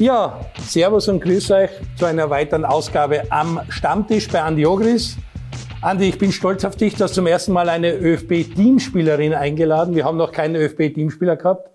Ja, Servus und Grüß euch zu einer weiteren Ausgabe am Stammtisch bei Andi Ogris. Andi, ich bin stolz auf dich. Du hast zum ersten Mal eine ÖFB-Teamspielerin eingeladen. Wir haben noch keinen ÖFB-Teamspieler gehabt.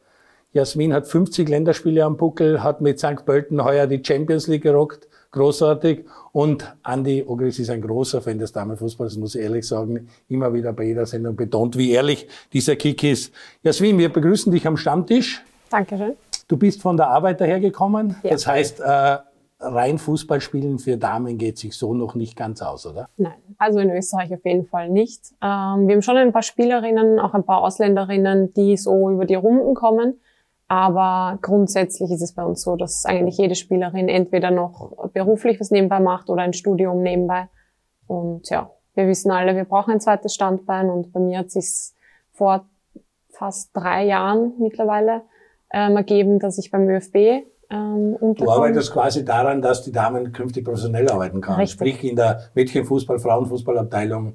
Jasmin hat 50 Länderspiele am Buckel, hat mit St. Pölten heuer die Champions League gerockt. Großartig. Und Andi Ogris ist ein großer Fan des Damenfußballs, muss ich ehrlich sagen. Immer wieder bei jeder Sendung betont, wie ehrlich dieser Kick ist. Jasmin, wir begrüßen dich am Stammtisch. Dankeschön. Du bist von der Arbeit dahergekommen. Ja. Das heißt, äh, rein Fußballspielen für Damen geht sich so noch nicht ganz aus, oder? Nein, also in Österreich auf jeden Fall nicht. Ähm, wir haben schon ein paar Spielerinnen, auch ein paar Ausländerinnen, die so über die Runden kommen. Aber grundsätzlich ist es bei uns so, dass eigentlich jede Spielerin entweder noch beruflich was nebenbei macht oder ein Studium nebenbei. Und ja, wir wissen alle, wir brauchen ein zweites Standbein. Und bei mir hat sich vor fast drei Jahren mittlerweile ähm, ergeben, dass ich beim ÖFB ähm, Du arbeitest quasi daran, dass die Damen künftig professionell arbeiten kann. Richtig. Sprich in der Mädchenfußball, Frauenfußballabteilung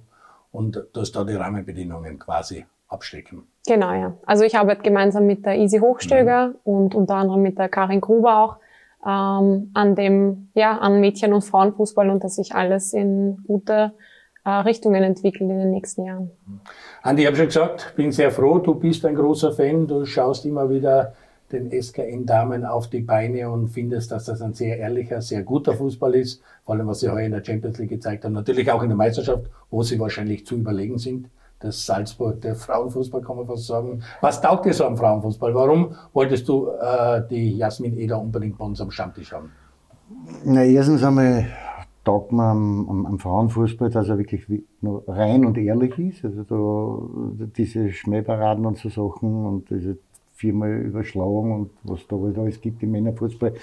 und dass da die Rahmenbedingungen quasi abstecken. Genau, ja. Also ich arbeite gemeinsam mit der Easy Hochstöger mhm. und unter anderem mit der Karin Gruber auch ähm, an dem, ja, an Mädchen- und Frauenfußball und dass sich alles in gute äh, Richtungen entwickelt in den nächsten Jahren. Andi, ich habe schon gesagt, bin sehr froh, du bist ein großer Fan, du schaust immer wieder den SKN-Damen auf die Beine und findest, dass das ein sehr ehrlicher, sehr guter Fußball ist. Vor allem, was sie heuer in der Champions League gezeigt haben. Natürlich auch in der Meisterschaft, wo sie wahrscheinlich zu überlegen sind. Das Salzburg, der Frauenfußball, kann man fast sagen. Was taugt dir so am Frauenfußball? Warum wolltest du äh, die Jasmin Eder unbedingt bei uns am Stammtisch haben? Na, erstens einmal taugt man am, am, am, Frauenfußball, dass er wirklich rein und ehrlich ist. Also da, diese Schmähparaden und so Sachen und diese viermal Überschlauung und was da alles gibt im Männerfußball,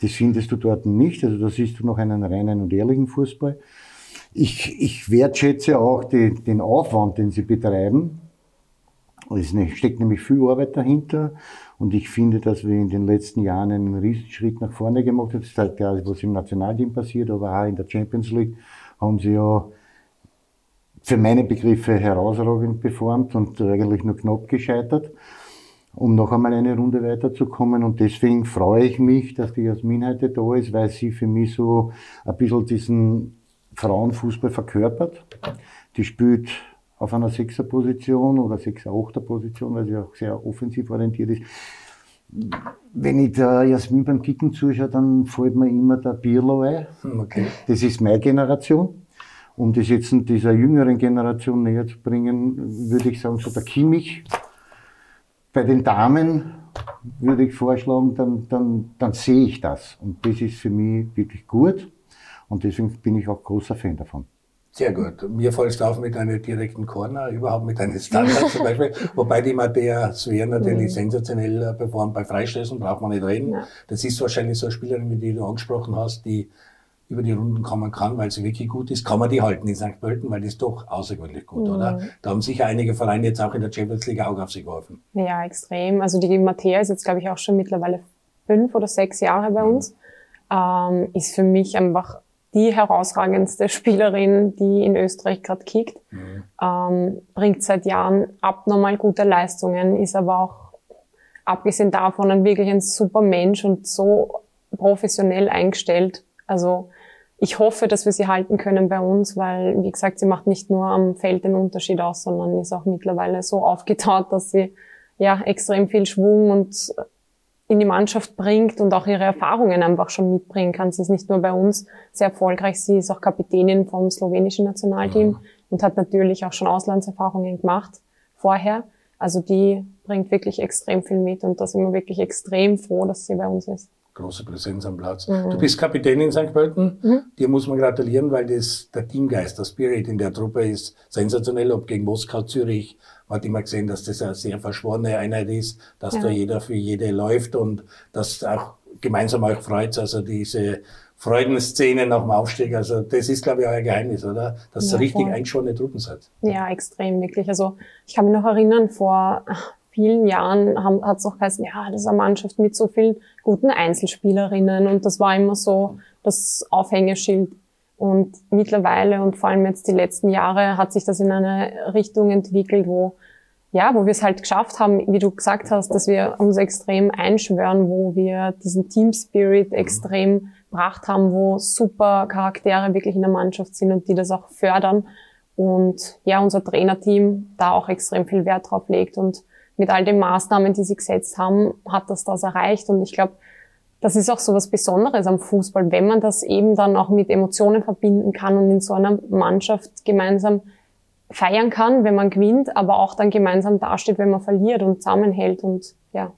das findest du dort nicht. Also da siehst du noch einen reinen und ehrlichen Fußball. Ich, ich wertschätze auch die, den Aufwand, den sie betreiben. Es steckt nämlich viel Arbeit dahinter. Und ich finde, dass wir in den letzten Jahren einen Riesenschritt nach vorne gemacht haben. Das ist halt klar, was im Nationalteam passiert, aber auch in der Champions League haben sie ja für meine Begriffe herausragend performt und eigentlich nur knapp gescheitert, um noch einmal eine Runde weiterzukommen. Und deswegen freue ich mich, dass die Jasmin heute da ist, weil sie für mich so ein bisschen diesen Frauenfußball verkörpert. Die spielt auf einer Sechserposition oder Sechser-Achter-Position, weil sie auch sehr offensiv orientiert ist. Wenn ich der Jasmin beim Kicken zuschaue, dann fällt mir immer der Birlo ein. Okay. Das ist meine Generation. Um das jetzt in dieser jüngeren Generation näher zu bringen, würde ich sagen, so der Kimmich. Bei den Damen würde ich vorschlagen, dann, dann, dann sehe ich das. Und das ist für mich wirklich gut. Und deswegen bin ich auch großer Fan davon. Sehr gut. Mir fällst auf mit einer direkten Corner, überhaupt mit einem Standard zum Beispiel. Wobei die Mattea Sver natürlich mhm. sensationell performt. Bei Freistößen braucht man nicht reden. Ja. Das ist wahrscheinlich so eine Spielerin, die du angesprochen hast, die über die Runden kommen kann, weil sie wirklich gut ist, kann man die halten in St. Pölten, weil die ist doch außergewöhnlich gut, mhm. oder? Da haben sicher einige Vereine jetzt auch in der Champions League auch auf sie geholfen. Ja, extrem. Also die Mattea ist jetzt, glaube ich, auch schon mittlerweile fünf oder sechs Jahre bei mhm. uns. Ähm, ist für mich einfach die herausragendste Spielerin, die in Österreich gerade kickt. Mhm. Ähm, bringt seit Jahren abnormal gute Leistungen, ist aber auch abgesehen davon ein wirklich ein super Mensch und so professionell eingestellt. Also ich hoffe, dass wir sie halten können bei uns, weil, wie gesagt, sie macht nicht nur am Feld den Unterschied aus, sondern ist auch mittlerweile so aufgetaut, dass sie ja extrem viel Schwung und in die Mannschaft bringt und auch ihre Erfahrungen einfach schon mitbringen kann. Sie ist nicht nur bei uns sehr erfolgreich, sie ist auch Kapitänin vom slowenischen Nationalteam mhm. und hat natürlich auch schon Auslandserfahrungen gemacht vorher. Also die bringt wirklich extrem viel mit und da sind wir wirklich extrem froh, dass sie bei uns ist. Große Präsenz am Platz. Mhm. Du bist Kapitän in St. Pölten. Mhm. Dir muss man gratulieren, weil das, der Teamgeist, der Spirit in der Truppe ist sensationell, ob gegen Moskau, Zürich, man hat immer gesehen, dass das eine sehr verschworene Einheit ist, dass ja. da jeder für jede läuft und dass auch gemeinsam euch freut, also diese Freudenszene nach dem Aufstieg. Also das ist, glaube ich, euer Geheimnis, oder? Dass ja, ihr richtig voll. eingeschworene Truppen seid. Ja, extrem, wirklich. Also ich kann mich noch erinnern, vor vielen Jahren hat es auch geheißen, ja, das ist eine Mannschaft mit so vielen guten Einzelspielerinnen und das war immer so das Aufhängeschild. Und mittlerweile und vor allem jetzt die letzten Jahre hat sich das in eine Richtung entwickelt, wo ja, wo wir es halt geschafft haben, wie du gesagt hast, dass wir uns extrem einschwören, wo wir diesen Team Spirit extrem gebracht haben, wo super Charaktere wirklich in der Mannschaft sind und die das auch fördern. Und ja, unser Trainerteam da auch extrem viel Wert drauf legt. Und mit all den Maßnahmen, die sie gesetzt haben, hat das das erreicht. Und ich glaube, das ist auch so was Besonderes am Fußball, wenn man das eben dann auch mit Emotionen verbinden kann und in so einer Mannschaft gemeinsam feiern kann, wenn man gewinnt, aber auch dann gemeinsam dasteht, wenn man verliert und zusammenhält und ja.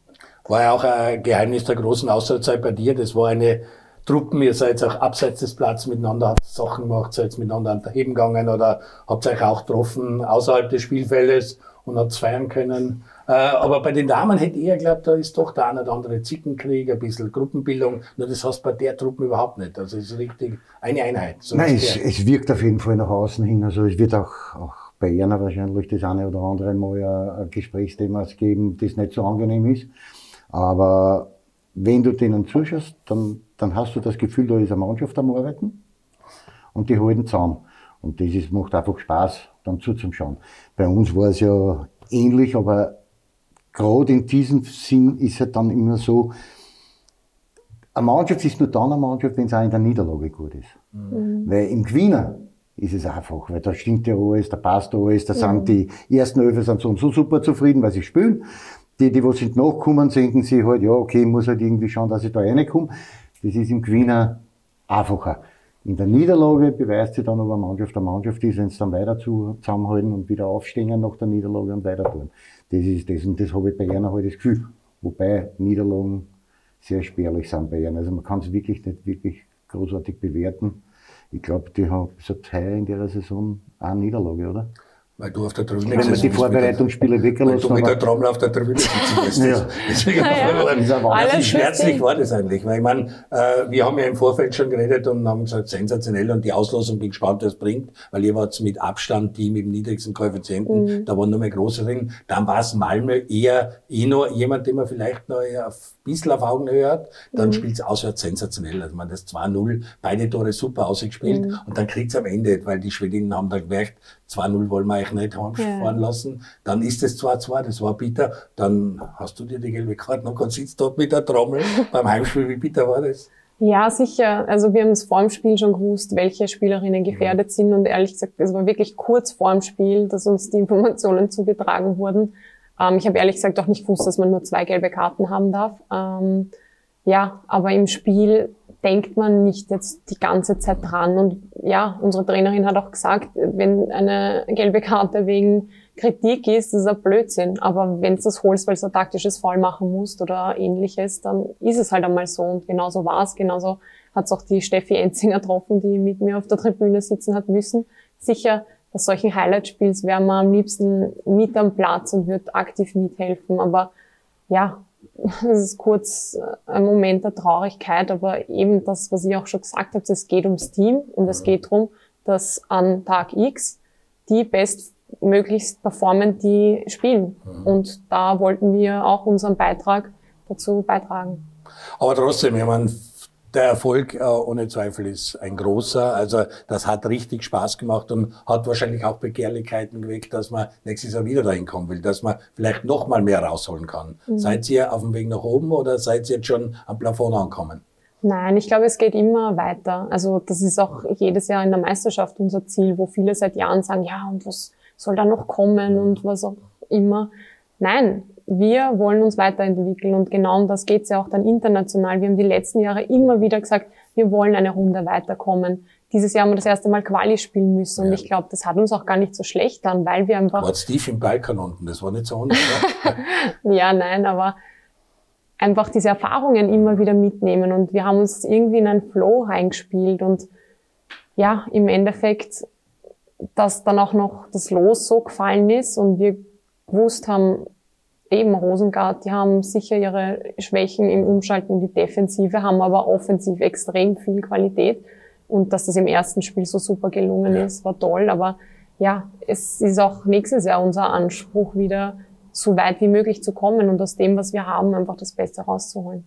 War ja auch ein Geheimnis der großen Außerzeit bei dir. Das war eine Truppen, ihr seid auch abseits des Platzes miteinander, habt Sachen gemacht, seid miteinander an der Heben gegangen oder habt euch auch getroffen außerhalb des Spielfeldes und habt feiern können. Äh, aber bei den Damen hätte ich eher geglaubt, da ist doch der eine oder andere Zickenkrieg, ein bisschen Gruppenbildung. Nur das hast du bei der Truppe überhaupt nicht. Also es ist richtig eine Einheit. So Nein, es, es, wirkt auf jeden Fall nach außen hin. Also es wird auch, auch bei Erna wahrscheinlich das eine oder andere Mal ein, ein Gesprächsthema geben, das nicht so angenehm ist. Aber wenn du denen zuschaust, dann, dann hast du das Gefühl, da ist eine Mannschaft am Arbeiten und die halten zusammen. Und das ist, macht einfach Spaß, dann zuzuschauen. Bei uns war es ja ähnlich, aber gerade in diesem Sinn ist es dann immer so, eine Mannschaft ist nur dann eine Mannschaft, wenn es auch in der Niederlage gut ist. Mhm. Weil im Gewinner ist es einfach, weil da stimmt ja alles, da passt alles, da mhm. sind die ersten Öfer sind so, so super zufrieden, weil sie spielen. Die, die was sind nachkommen, denken sie halt, ja, okay, ich muss halt irgendwie schauen, dass ich da reinkomme. Das ist im Gewinner einfacher. In der Niederlage beweist sich dann, eine Mannschaft eine Mannschaft ist, wenn sie dann weiter zusammenhalten und wieder aufstehen nach der Niederlage und weiter tun. Das ist das und das habe ich bei Jana halt das Gefühl. Wobei Niederlagen sehr spärlich sind bei ihnen. Also man kann es wirklich nicht wirklich großartig bewerten. Ich glaube, die haben seit heuer in der Saison eine Niederlage, oder? Weil du auf der Tribüne Wenn man die Vorbereitungsspiele weggelassen du mit der Trommel auf der Tribüne sitzen lässt. ja. Deswegen ja, Wie schmerzlich war das eigentlich? Weil ich meine, äh, wir haben ja im Vorfeld schon geredet und haben gesagt, sensationell und die Auslosung bin gespannt, was bringt, weil ihr wart mit Abstand die mit dem niedrigsten Koeffizienten, mhm. da waren nur mehr große drin. Dann war es Malmö eher eh nur jemand, den man vielleicht noch eher ein bisschen auf Augenhöhe hat. Dann mhm. spielt es auswärts sensationell. Also man das 2-0, beide Tore super ausgespielt mhm. und dann kriegt es am Ende, weil die Schwedinnen haben dann gemerkt, 2-0 wollen wir euch nicht heimfahren ja. lassen. Dann ist es 2-2, das war bitter. Dann hast du dir die gelbe Karte noch und sitzt dort mit der Trommel beim Heimspiel. Wie bitter war das? Ja, sicher. Also wir haben es vor dem Spiel schon gewusst, welche Spielerinnen gefährdet ja. sind und ehrlich gesagt, es war wirklich kurz vor dem Spiel, dass uns die Informationen zugetragen wurden. Ähm, ich habe ehrlich gesagt auch nicht gewusst, dass man nur zwei gelbe Karten haben darf. Ähm, ja, aber im Spiel denkt man nicht jetzt die ganze Zeit dran. Und ja, unsere Trainerin hat auch gesagt, wenn eine gelbe Karte wegen Kritik ist, das ist ein Blödsinn. Aber wenn du das holst, weil du ein taktisches Fall machen musst oder ähnliches, dann ist es halt einmal so. Und genauso war es. Genauso hat es auch die Steffi Enzinger getroffen, die mit mir auf der Tribüne sitzen hat müssen. Sicher, bei solchen Highlight-Spiels wäre man am liebsten mit am Platz und wird aktiv mithelfen. Aber ja, es ist kurz äh, ein Moment der Traurigkeit, aber eben das, was ich auch schon gesagt habe, es geht ums Team und es geht darum, dass an Tag X die bestmöglichst performen, die spielen. Mhm. Und da wollten wir auch unseren Beitrag dazu beitragen. Aber trotzdem, ich meine, der Erfolg äh, ohne Zweifel ist ein großer. Also das hat richtig Spaß gemacht und hat wahrscheinlich auch Begehrlichkeiten geweckt, dass man nächstes Jahr wieder dahin kommen will, dass man vielleicht noch mal mehr rausholen kann. Mhm. Seid ihr auf dem Weg nach oben oder seid ihr jetzt schon am Plafond angekommen? Nein, ich glaube, es geht immer weiter. Also das ist auch jedes Jahr in der Meisterschaft unser Ziel, wo viele seit Jahren sagen, ja, und was soll da noch kommen und was auch immer. Nein, wir wollen uns weiterentwickeln und genau um das geht es ja auch dann international. Wir haben die letzten Jahre immer wieder gesagt, wir wollen eine Runde weiterkommen. Dieses Jahr haben wir das erste Mal Quali spielen müssen und ja. ich glaube, das hat uns auch gar nicht so schlecht an, weil wir einfach... War tief im Balkan unten, das war nicht so ohne. ja, nein, aber einfach diese Erfahrungen immer wieder mitnehmen und wir haben uns irgendwie in einen Flow reingespielt und ja, im Endeffekt, dass dann auch noch das Los so gefallen ist und wir gewusst haben, eben Rosengart, die haben sicher ihre Schwächen im Umschalten in die Defensive, haben aber offensiv extrem viel Qualität. Und dass das im ersten Spiel so super gelungen ja. ist, war toll. Aber ja, es ist auch nächstes Jahr unser Anspruch, wieder so weit wie möglich zu kommen und aus dem, was wir haben, einfach das Beste rauszuholen.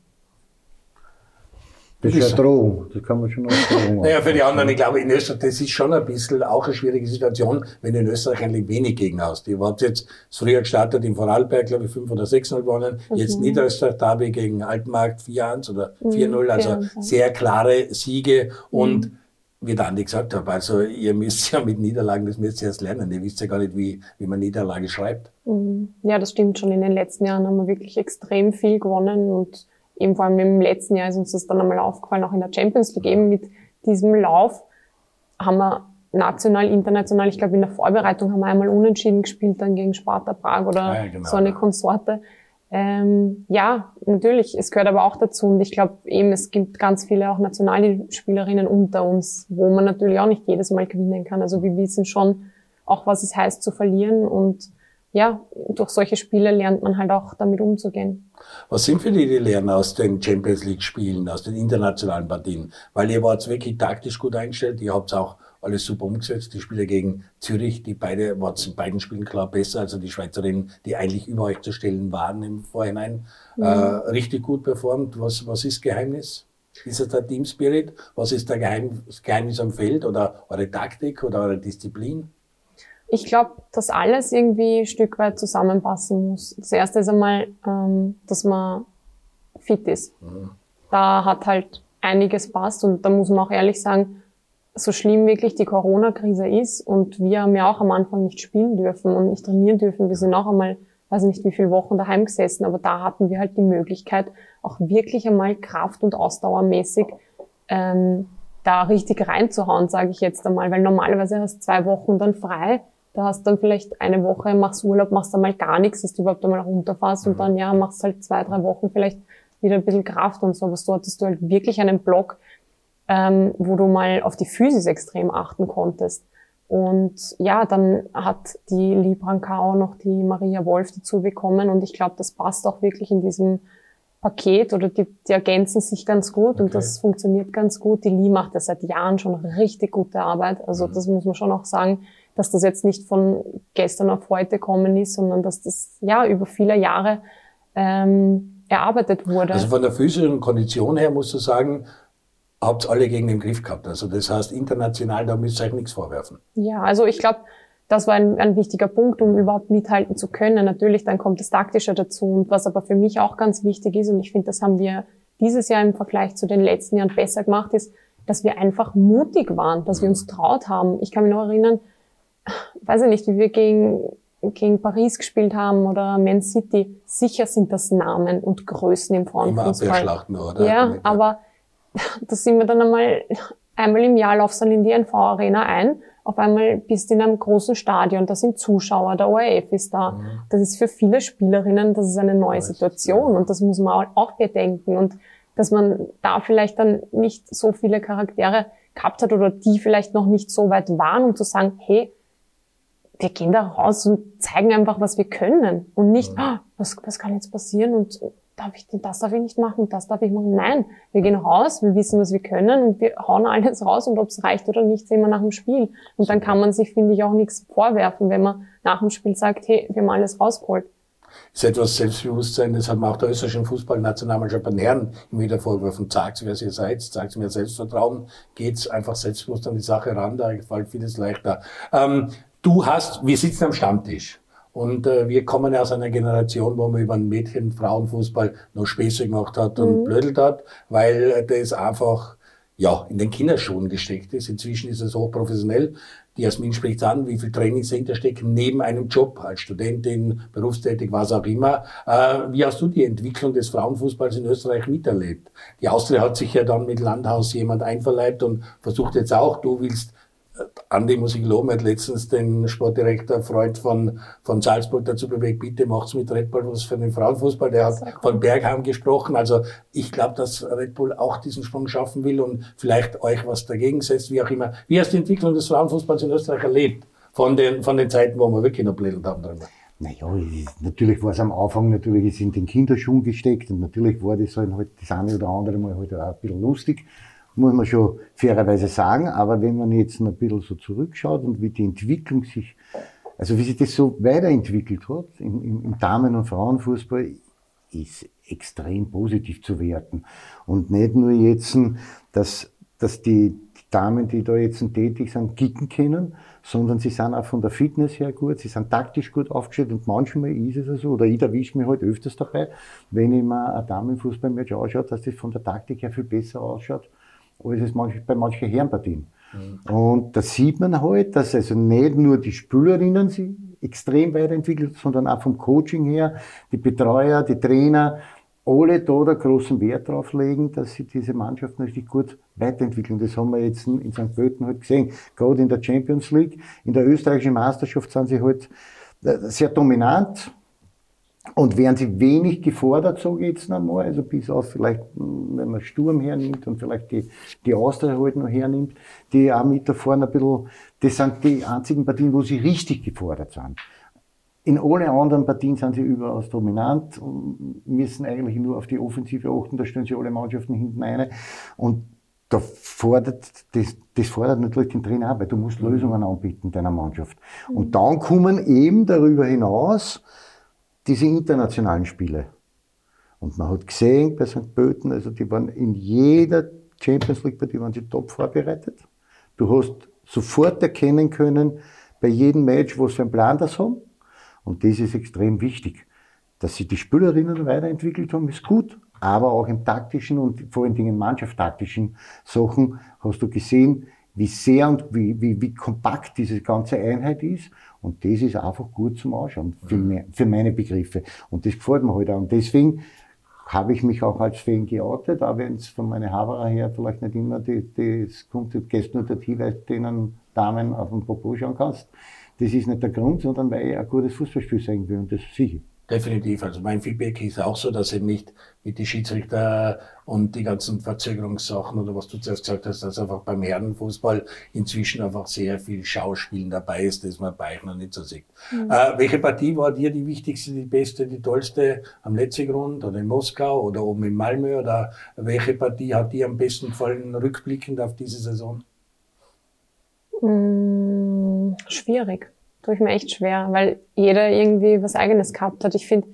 Das ist eine Drohung, das kann man schon als Drohung Naja, für die anderen, ich glaube, in Österreich, das ist schon ein bisschen auch eine schwierige Situation, wenn du in Österreich eigentlich wenig Gegner hast. Ihr habt jetzt früher gestartet in Vorarlberg, glaube ich, 5 oder 6-0 gewonnen. Mhm. Jetzt Niederösterreich Derby gegen Altenmarkt 4-1 oder 4-0, mhm, also sehr klare Siege und mhm. wie der Andi gesagt hat, also ihr müsst ja mit Niederlagen, das müsst ihr erst lernen. Ihr wisst ja gar nicht, wie, wie man Niederlage schreibt. Mhm. Ja, das stimmt schon. In den letzten Jahren haben wir wirklich extrem viel gewonnen und eben vor allem im letzten Jahr ist uns das dann einmal aufgefallen, auch in der Champions League, eben mit diesem Lauf haben wir national, international, ich glaube in der Vorbereitung haben wir einmal unentschieden gespielt, dann gegen Sparta Prag oder ah, ja, genau. so eine Konsorte. Ähm, ja, natürlich, es gehört aber auch dazu und ich glaube eben, es gibt ganz viele auch Nationalspielerinnen unter uns, wo man natürlich auch nicht jedes Mal gewinnen kann. Also wir wissen schon auch, was es heißt zu verlieren und ja, durch solche Spiele lernt man halt auch damit umzugehen. Was sind für die die Lernen aus den Champions League Spielen, aus den internationalen Partien? Weil ihr wart wirklich taktisch gut eingestellt, ihr habt auch alles super umgesetzt. Die Spiele gegen Zürich, die beide, waren in beiden Spielen klar besser, also die Schweizerinnen, die eigentlich über euch zu stellen waren im Vorhinein, mhm. äh, richtig gut performt. Was, was ist Geheimnis? Ist es der Team Spirit? Was ist der Geheim, das Geheimnis am Feld oder eure Taktik oder eure Disziplin? Ich glaube, dass alles irgendwie ein Stück weit zusammenpassen muss. Das erste ist einmal, ähm, dass man fit ist. Mhm. Da hat halt einiges passt und da muss man auch ehrlich sagen, so schlimm wirklich die Corona-Krise ist und wir haben ja auch am Anfang nicht spielen dürfen und nicht trainieren dürfen. Wir sind auch einmal, weiß nicht wie viele Wochen daheim gesessen, aber da hatten wir halt die Möglichkeit, auch wirklich einmal kraft- und ausdauermäßig ähm, da richtig reinzuhauen, sage ich jetzt einmal, weil normalerweise hast du zwei Wochen dann frei da hast du dann vielleicht eine Woche, machst Urlaub, machst einmal gar nichts, dass du überhaupt einmal runterfährst mhm. und dann, ja, machst halt zwei, drei Wochen vielleicht wieder ein bisschen Kraft und so. Aber so hattest du halt wirklich einen Block, ähm, wo du mal auf die Physis extrem achten konntest. Und ja, dann hat die Librankau noch die Maria Wolf dazu bekommen und ich glaube, das passt auch wirklich in diesem Paket oder die, die ergänzen sich ganz gut okay. und das funktioniert ganz gut. Die Lee macht ja seit Jahren schon richtig gute Arbeit. Also mhm. das muss man schon auch sagen dass das jetzt nicht von gestern auf heute kommen ist, sondern dass das ja über viele Jahre ähm, erarbeitet wurde. Also von der physischen Kondition her musst du sagen, habt alle gegen den Griff gehabt. Also das heißt, international, da müsst ihr euch nichts vorwerfen. Ja, also ich glaube, das war ein, ein, wichtiger Punkt, um überhaupt mithalten zu können. Natürlich, dann kommt das Taktische dazu. Und was aber für mich auch ganz wichtig ist, und ich finde, das haben wir dieses Jahr im Vergleich zu den letzten Jahren besser gemacht, ist, dass wir einfach mutig waren, dass wir uns traut haben. Ich kann mich noch erinnern, weiß ich nicht, wie wir gegen, gegen Paris gespielt haben oder Man City, sicher sind das Namen und Größen im Frauenfußball. oder? Ja, aber da sind wir dann einmal, einmal im Jahr laufst dann in die NV Arena ein, auf einmal bist du in einem großen Stadion, da sind Zuschauer, der ORF ist da. Mhm. Das ist für viele Spielerinnen, das ist eine neue Situation und das muss man auch bedenken und dass man da vielleicht dann nicht so viele Charaktere gehabt hat oder die vielleicht noch nicht so weit waren, um zu sagen, hey, wir gehen da raus und zeigen einfach, was wir können und nicht, mhm. oh, was, was kann jetzt passieren und darf ich, das darf ich nicht machen, das darf ich machen. Nein, wir gehen raus, wir wissen, was wir können und wir hauen alles raus und ob es reicht oder nicht, sehen wir nach dem Spiel. Und dann kann man sich, finde ich, auch nichts vorwerfen, wenn man nach dem Spiel sagt, hey, wir haben alles rausgeholt. Das ist etwas Selbstbewusstsein, das hat man auch der österreichischen Fußballnationalmannschaft bei Herren immer wieder vorgeworfen. Sagt, wer ihr seid, sagt mir Selbstvertrauen, geht's einfach selbstbewusst an die Sache ran, da fällt vieles leichter. Ähm, du hast, wir sitzen am Stammtisch. Und äh, wir kommen ja aus einer Generation, wo man über einen Mädchen-Frauenfußball noch Späße gemacht hat und mhm. blödelt hat, weil äh, das einfach ja, in den Kinderschuhen gesteckt ist. Inzwischen ist es hochprofessionell. Die Jasmin spricht an, wie viel Trainings dahinter stecken, neben einem Job, als Studentin, berufstätig, was auch immer. Äh, wie hast du die Entwicklung des Frauenfußballs in Österreich miterlebt? Die Austria hat sich ja dann mit Landhaus jemand einverleibt und versucht jetzt auch, du willst Andi muss ich loben, hat letztens den Sportdirektor Freund von, von Salzburg dazu bewegt, bitte macht's mit Red Bull was für den Frauenfußball. Der hat von Bergheim gesprochen. Also ich glaube, dass Red Bull auch diesen Sprung schaffen will und vielleicht euch was dagegen setzt, wie auch immer. Wie hast du die Entwicklung des Frauenfußballs in Österreich erlebt? Von den, von den Zeiten, wo wir wirklich noch blättelt haben drüber. Naja, natürlich war es am Anfang natürlich ist in den Kinderschuhen gesteckt und natürlich war das halt, halt das eine oder andere mal halt auch ein bisschen lustig muss man schon fairerweise sagen. Aber wenn man jetzt ein bisschen so zurückschaut und wie die Entwicklung sich, also wie sich das so weiterentwickelt hat im, im, im Damen- und Frauenfußball, ist extrem positiv zu werten. Und nicht nur jetzt, dass, dass die Damen, die da jetzt tätig sind, kicken können, sondern sie sind auch von der Fitness her gut, sie sind taktisch gut aufgestellt und manchmal ist es so, oder ich erwische mich halt öfters dabei, wenn ich mir ein Damenfußballmatch anschaue, dass das von der Taktik her viel besser ausschaut, als es manch, bei manchen Herrenpartien. Mhm. Und da sieht man halt, dass also nicht nur die Spielerinnen sich extrem weiterentwickelt, sondern auch vom Coaching her, die Betreuer, die Trainer, alle da der großen Wert drauf legen, dass sie diese Mannschaften richtig gut weiterentwickeln. Das haben wir jetzt in St. Pölten halt gesehen. Gerade in der Champions League, in der österreichischen Meisterschaft sind sie halt äh, sehr dominant und werden sie wenig gefordert, so geht's nochmal. Also bis auf vielleicht, hm, wenn man Sturm hernimmt und vielleicht die, die Austria halt noch hernimmt, die auch mit da vorne ein bisschen, das sind die einzigen Partien, wo sie richtig gefordert sind. In alle anderen Partien sind sie überaus dominant und müssen eigentlich nur auf die Offensive achten, da stehen sie alle Mannschaften hinten eine. Und da fordert, das, das fordert natürlich den Trainer auch, weil du musst Lösungen anbieten deiner Mannschaft. Und dann kommen eben darüber hinaus diese internationalen Spiele. Und man hat gesehen bei St. Pölten, also die waren in jeder Champions League Partie waren sie top vorbereitet. Du hast sofort erkennen können, bei jedem Match, was für einen Plan das haben. Und das ist extrem wichtig. Dass sich die Spielerinnen weiterentwickelt haben, ist gut. Aber auch im taktischen und vor allen Dingen mannschaftstaktischen Sachen hast du gesehen, wie sehr und wie, wie, wie kompakt diese ganze Einheit ist. Und das ist einfach gut zum Ausschauen, für, mhm. für meine Begriffe. Und das gefällt mir halt auch. Und deswegen habe ich mich auch als Fan geoutet, auch wenn es von meiner Haberer her vielleicht nicht immer die, das kommt, du gehst nur dorthin, weil du denen Damen auf dem Popo schauen kannst. Das ist nicht der Grund, sondern weil ich ein gutes Fußballspiel sein will und das sicher. Definitiv. Also mein Feedback ist auch so, dass eben nicht mit die Schiedsrichter und die ganzen Verzögerungssachen oder was du zuerst gesagt hast, dass einfach beim Herrenfußball inzwischen einfach sehr viel Schauspielen dabei ist, das man bei euch noch nicht so sieht. Mhm. Äh, welche Partie war dir die wichtigste, die beste, die tollste am letzten Grund oder in Moskau oder oben in Malmö oder welche Partie hat dir am besten gefallen rückblickend auf diese Saison? Hm, schwierig. Tue ich mir echt schwer, weil jeder irgendwie was Eigenes gehabt hat. Ich finde,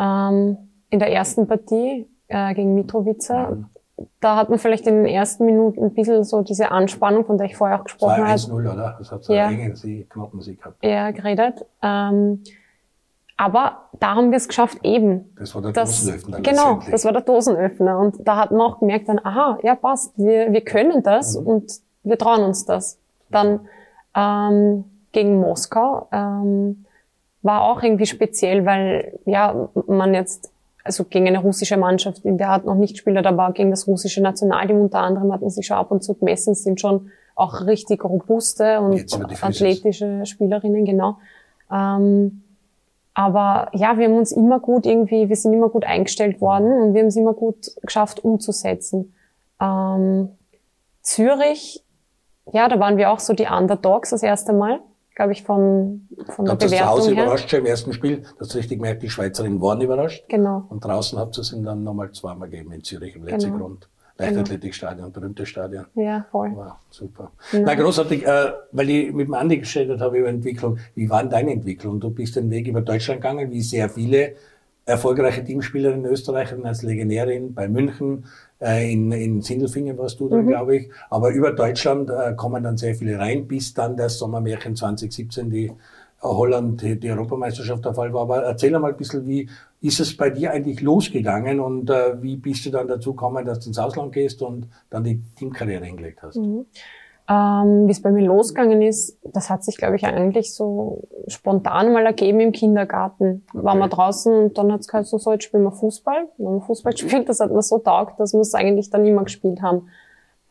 ähm, in der ersten Partie äh, gegen Mitrovica, mhm. da hat man vielleicht in den ersten Minuten ein bisschen so diese Anspannung, von der ich vorher auch gesprochen habe. 1-0, oder? Das hat so ja. einen Knoppensieg gehabt. Ja, geredet. Ähm, aber da haben wir es geschafft, eben. Das war der das, Dosenöffner. Genau, das war der Dosenöffner. Und da hat man auch gemerkt dann, aha, ja passt, wir, wir können das mhm. und wir trauen uns das. Dann ähm, gegen Moskau ähm, war auch irgendwie speziell, weil ja man jetzt also gegen eine russische Mannschaft, in der hat noch nicht Spieler dabei, gegen das russische Nationalteam unter anderem hat man sich schon ab und zu gemessen, sind schon auch richtig robuste und athletische Spielerinnen, genau. Ähm, aber ja, wir haben uns immer gut irgendwie, wir sind immer gut eingestellt worden und wir haben es immer gut geschafft umzusetzen. Ähm, Zürich ja, da waren wir auch so die Underdogs das erste Mal, glaube ich, von, von der Bewertung zu Hause her. überrascht schon im ersten Spiel, dass du richtig merkt, die Schweizerinnen waren überrascht. Genau. Und draußen habt ihr es dann nochmal zweimal gegeben in Zürich im letzten genau. Grund. Leichtathletikstadion, berühmtes Stadion. Ja, voll. Wow, super. Ja. Na, großartig, äh, weil ich mit dem Andi geredet habe über Entwicklung. Wie war denn deine Entwicklung? Du bist den Weg über Deutschland gegangen, wie sehr viele erfolgreiche Teamspielerin Österreicherin als Legionärin bei München, äh, in, in Sindelfingen warst du dann, mhm. glaube ich. Aber über Deutschland äh, kommen dann sehr viele rein, bis dann das Sommermärchen 2017 die äh, Holland die, die Europameisterschaft der Fall war. Aber erzähl einmal ein bisschen, wie ist es bei dir eigentlich losgegangen und äh, wie bist du dann dazu gekommen, dass du ins Ausland gehst und dann die Teamkarriere hingelegt hast? Mhm. Ähm, Wie es bei mir losgegangen ist, das hat sich, glaube ich, eigentlich so spontan mal ergeben im Kindergarten. Okay. Waren wir draußen und dann hat es geheißen, so, jetzt spielen wir Fußball. Haben wir Fußball gespielt, das hat mir so taugt, dass wir es eigentlich dann immer gespielt haben.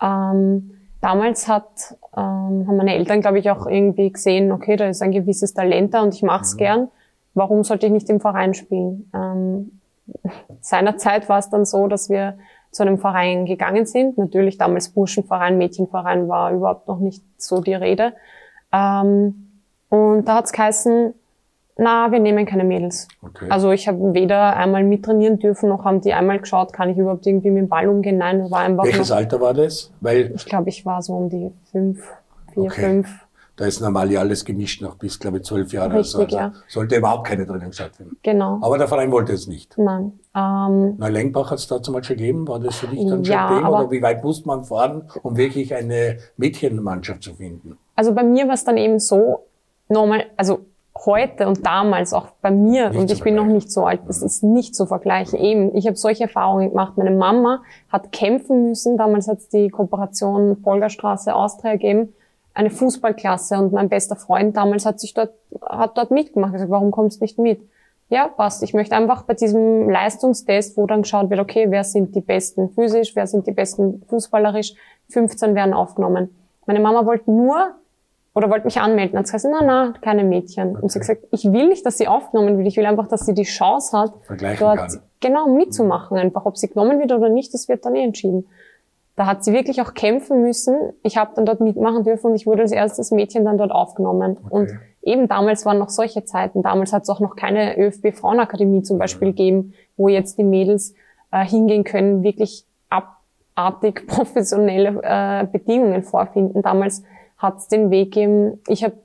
Ähm, damals hat, ähm, haben meine Eltern, glaube ich, auch irgendwie gesehen, okay, da ist ein gewisses Talent da und ich mache es mhm. gern. Warum sollte ich nicht im Verein spielen? Ähm, seinerzeit war es dann so, dass wir zu einem Verein gegangen sind. Natürlich damals Burschenverein, Mädchenverein war überhaupt noch nicht so die Rede. Ähm, und da hat's geheißen, na, wir nehmen keine Mädels. Okay. Also ich habe weder einmal mittrainieren dürfen, noch haben die einmal geschaut, kann ich überhaupt irgendwie mit dem Ball umgehen. Nein, war einfach Welches Alter war das? Weil ich glaube, ich war so um die fünf, vier, okay. fünf. Da ist normal ja alles gemischt noch bis, glaube ich, zwölf Jahre. Richtig, also, ja. Sollte überhaupt keine Training stattfinden. Genau. Aber der Verein wollte es nicht. Nein. Ähm, Neulengbach hat es dazu mal schon gegeben. War das für dich dann schon Ja, ein Thema? aber- Oder wie weit musste man fahren, um wirklich eine Mädchenmannschaft zu finden? Also bei mir war es dann eben so, nochmal, also heute und damals auch bei mir, Nicht und ich bin noch nicht so alt, das ist nicht zu vergleichen. Eben, ich habe solche Erfahrungen gemacht. Meine Mama hat kämpfen müssen, damals hat es die Kooperation Polgerstraße Austria gegeben, eine Fußballklasse und mein bester Freund damals hat sich dort, hat dort mitgemacht. Ich gesagt, warum kommst du nicht mit? Ja, passt. Ich möchte einfach bei diesem Leistungstest, wo dann geschaut wird, okay, wer sind die Besten physisch, wer sind die Besten fußballerisch, 15 werden aufgenommen. Meine Mama wollte nur oder wollte mich anmelden. Hat gesagt, na, na, keine Mädchen. Und sie hat gesagt, ich will nicht, dass sie aufgenommen wird. Ich will einfach, dass sie die Chance hat, Vergleichen dort kann. genau mitzumachen. Einfach, ob sie genommen wird oder nicht, das wird dann eh entschieden. Da hat sie wirklich auch kämpfen müssen. Ich habe dann dort mitmachen dürfen und ich wurde als erstes Mädchen dann dort aufgenommen. Und eben damals waren noch solche Zeiten. Damals hat es auch noch keine ÖFB Frauenakademie zum Beispiel gegeben, wo jetzt die Mädels äh, hingehen können, wirklich abartig professionelle äh, Bedingungen vorfinden. Damals hat es den Weg gegeben, ich habe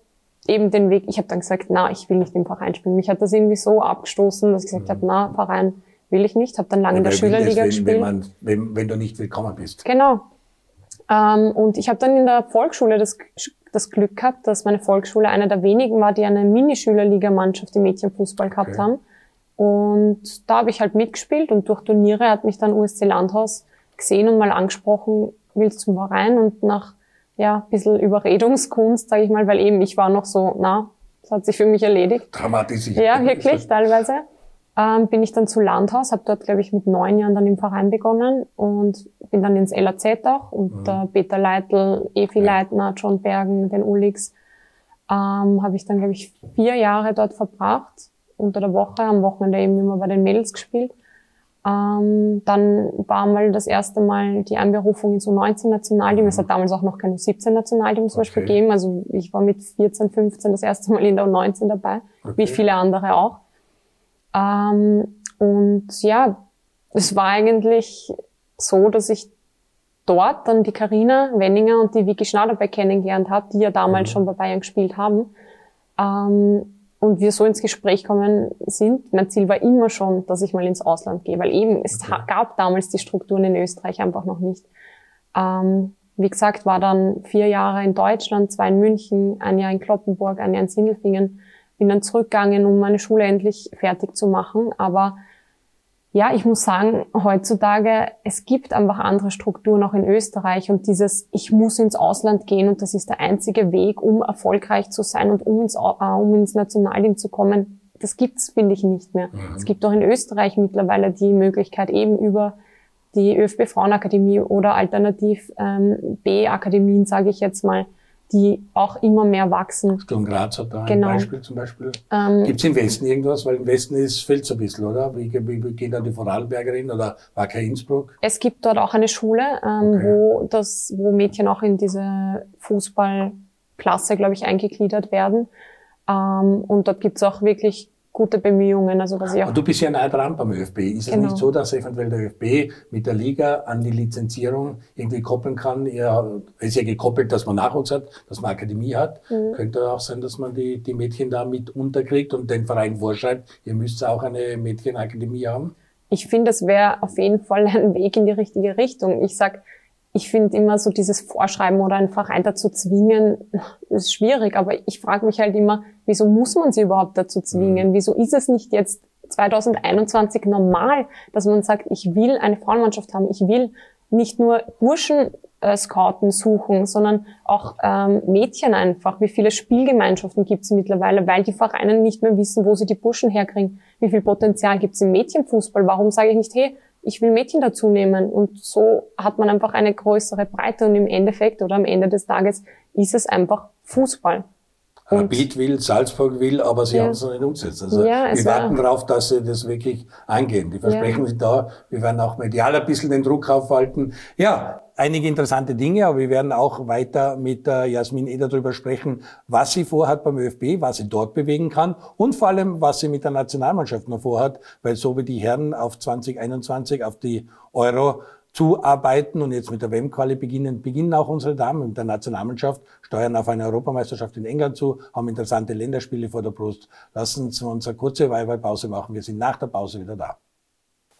eben den Weg, ich habe dann gesagt, na, ich will nicht im Verein spielen. Mich hat das irgendwie so abgestoßen, dass ich gesagt habe, na, Verein will ich nicht. Habe dann lange in der Schülerliga wenn, gespielt. wenn, man, wenn, wenn du nicht willkommen bist. Genau. Ähm, und ich habe dann in der Volksschule das, das Glück gehabt, dass meine Volksschule einer der wenigen war, die eine Mini-Schülerliga-Mannschaft im Mädchenfußball gehabt Okay. haben. Und da habe ich halt mitgespielt und durch Turniere hat mich dann USC Landhaus gesehen und mal angesprochen, willst zum Verein und nach ja, ein bisschen Überredungskunst, sage ich mal, weil eben ich war noch so, na, das hat sich für mich erledigt. Dramatisiert. Ja, wirklich, teilweise. Ähm, bin ich dann zu Landhaus, habe dort, glaube ich, mit neun Jahren dann im Verein begonnen und bin dann ins LAZ auch und äh, Peter Leitl, Evi Ja. Leitner, John Bergen, den Ulix, ähm, habe ich dann, glaube ich, vier Jahre dort verbracht, unter der Woche, am Wochenende eben immer bei den Mädels gespielt. Ähm, dann war mal das erste Mal die Einberufung ins U19-Nationalteam. Es hat damals auch noch kein U17-Nationalteam zum Beispiel Okay. gegeben. Also ich war mit 14, 15 das erste Mal in der U19 dabei, wie Okay. viele andere auch. Ähm, und ja, es war eigentlich so, dass ich dort dann die Karina Wenninger und die Vicky Schnaderbeck kennengelernt habe, die ja damals Mhm. schon bei Bayern gespielt haben. Ähm, und wir so ins Gespräch kommen sind. Mein Ziel war immer schon, dass ich mal ins Ausland gehe, weil eben es Okay. gab damals die Strukturen in Österreich einfach noch nicht. Ähm, wie gesagt, war dann vier Jahre in Deutschland, zwei in München, ein Jahr in Kloppenburg, ein Jahr in Sindelfingen. Bin dann zurückgegangen, um meine Schule endlich fertig zu machen. Aber ja, ich muss sagen, heutzutage, es gibt einfach andere Strukturen auch in Österreich und dieses, ich muss ins Ausland gehen und das ist der einzige Weg, um erfolgreich zu sein und um ins, äh, um ins Nationalteam zu kommen, das gibt's, finde ich, nicht mehr. Es gibt auch in Österreich mittlerweile die Möglichkeit, eben über die ÖFB Frauenakademie oder alternativ ähm, B-Akademien, sage ich jetzt mal, die auch immer mehr wachsen. Sturm Graz hat da Genau. ein Beispiel zum Beispiel. Ähm, Gibt es im Westen irgendwas? Weil im Westen ist fehlt so ein bisschen, oder? Wie, wie, wie geht da die Vorarlbergerin oder Wacker Innsbruck? Es gibt dort auch eine Schule, ähm, Okay. wo das, wo Mädchen auch in diese Fußballklasse, glaube ich, eingegliedert werden. Ähm, und dort gibt es auch wirklich gute Bemühungen. Also dass ich auch Aber du bist ja nah dran beim ÖFB. Ist es Genau. nicht so, dass eventuell der ÖFB mit der Liga an die Lizenzierung irgendwie koppeln kann? Ja, ist ja gekoppelt, dass man Nachwuchs hat, dass man Akademie hat. Mhm. Könnte auch sein, dass man die, die Mädchen da mit unterkriegt und den Verein vorschreibt, ihr müsst auch eine Mädchenakademie haben? ich finde, es wäre auf jeden Fall ein Weg in die richtige Richtung. Ich sag, ich finde immer so dieses Vorschreiben oder einen Verein dazu zwingen, ist schwierig, aber ich frage mich halt immer, wieso muss man sie überhaupt dazu zwingen? Wieso ist es nicht jetzt 2021 normal, dass man sagt, ich will eine Frauenmannschaft haben, ich will nicht nur Burschen äh, scouten, suchen, sondern auch ähm, Mädchen einfach. Wie viele Spielgemeinschaften gibt es mittlerweile, weil die Vereine nicht mehr wissen, wo sie die Burschen herkriegen. Wie viel Potenzial gibt es im Mädchenfußball? Warum sage ich nicht, hey, ich will Mädchen dazu nehmen? Und so hat man einfach eine größere Breite und im Endeffekt oder am Ende des Tages ist es einfach Fußball. Und- Rapid will, Salzburg will, aber sie Ja. haben es noch nicht umgesetzt. Also Ja, wir war- warten darauf, dass sie das wirklich angehen. Die Versprechen sind da. Wir werden auch medial ein bisschen den Druck aufhalten. Ja, einige interessante Dinge, aber wir werden auch weiter mit äh, Jasmin Eder darüber sprechen, was sie vorhat beim ÖFB, was sie dort bewegen kann und vor allem, was sie mit der Nationalmannschaft noch vorhat, weil so wie die Herren auf 2021 auf die Euro zuarbeiten und jetzt mit der WM-Quali beginnen, beginnen auch unsere Damen mit der Nationalmannschaft, steuern auf eine Europameisterschaft in England zu, haben interessante Länderspiele vor der Brust. Lassen Sie uns eine kurze Weihwahlpause machen. Wir sind nach der Pause wieder da.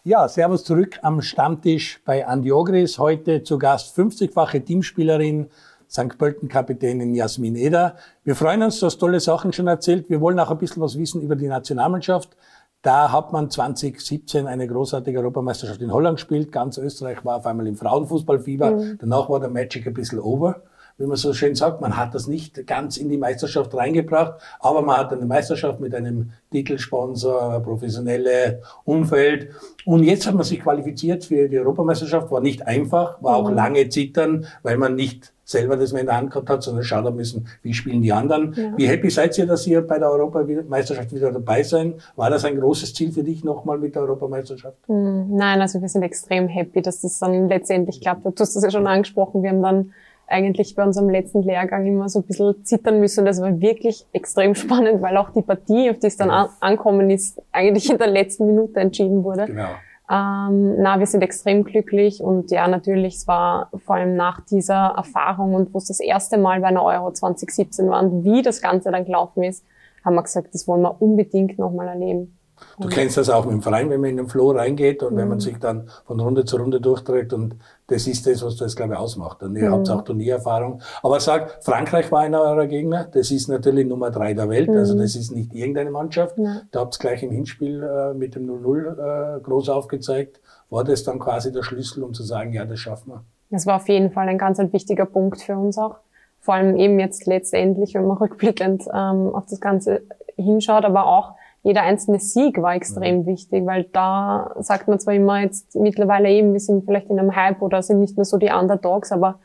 Ja, Servus zurück am Stammtisch bei Andi Ogris. Heute zu Gast 50-fache Teamspielerin, St. Pölten-Kapitänin Jasmin Eder. Wir freuen uns, du hast tolle Sachen schon erzählt. Wir wollen auch ein bisschen was wissen über die Nationalmannschaft. Da hat man 2017 eine großartige Europameisterschaft in Holland gespielt. Ganz Österreich war auf einmal im Frauenfußballfieber. Mhm. Danach war der Magic ein bisschen over wie man so schön sagt, man hat das nicht ganz in die Meisterschaft reingebracht, aber man hat eine Meisterschaft mit einem Titelsponsor, professionelle Umfeld. Und jetzt hat man sich qualifiziert für die Europameisterschaft, war nicht einfach, war auch mhm. lange zittern, weil man nicht selber das mehr in der Hand gehabt hat, sondern schauen müssen, wie spielen die anderen. Ja. Wie happy seid ihr, dass ihr bei der Europameisterschaft wieder dabei sein? War das ein großes Ziel für dich nochmal mit der Europameisterschaft? Mhm. Nein, also wir sind extrem happy, dass das dann letztendlich klappt. Du hast das ja schon angesprochen. Wir haben dann eigentlich bei unserem letzten Lehrgang immer so ein bisschen zittern müssen. Das war wirklich extrem spannend, weil auch die Partie, auf die es dann an ankommen ist, eigentlich in der letzten Minute entschieden wurde. Genau. Ähm, na, wir sind extrem glücklich und ja, natürlich, es war vor allem nach dieser Erfahrung und wo es das erste Mal bei einer Euro 2017 war und wie das Ganze dann gelaufen ist, haben wir gesagt, das wollen wir unbedingt nochmal erleben. Du kennst das auch mit dem Verein, wenn man in den Flow reingeht und mhm. wenn man mhm. sich dann von Runde zu Runde durchträgt und das ist das, was das, glaube ich, ausmacht. Und ihr mhm. habt auch Turniererfahrung. Aber sag, Frankreich war einer eurer Gegner. Das ist natürlich Nummer drei der Welt. Also mhm. Also das ist nicht irgendeine Mannschaft. Ja. Da habt ihr gleich im Hinspiel äh, mit dem 0-0 äh, groß aufgezeigt. War das dann quasi der Schlüssel, um zu sagen, ja, das schaffen wir? Das war auf jeden Fall ein ganz ein wichtiger Punkt für uns auch. Vor allem eben jetzt letztendlich, wenn man rückblickend ähm, auf das Ganze hinschaut, aber auch jeder einzelne Sieg war extrem mhm. wichtig, weil da sagt man zwar immer jetzt mittlerweile eben, wir sind vielleicht in einem Hype oder sind nicht mehr so die Underdogs, aber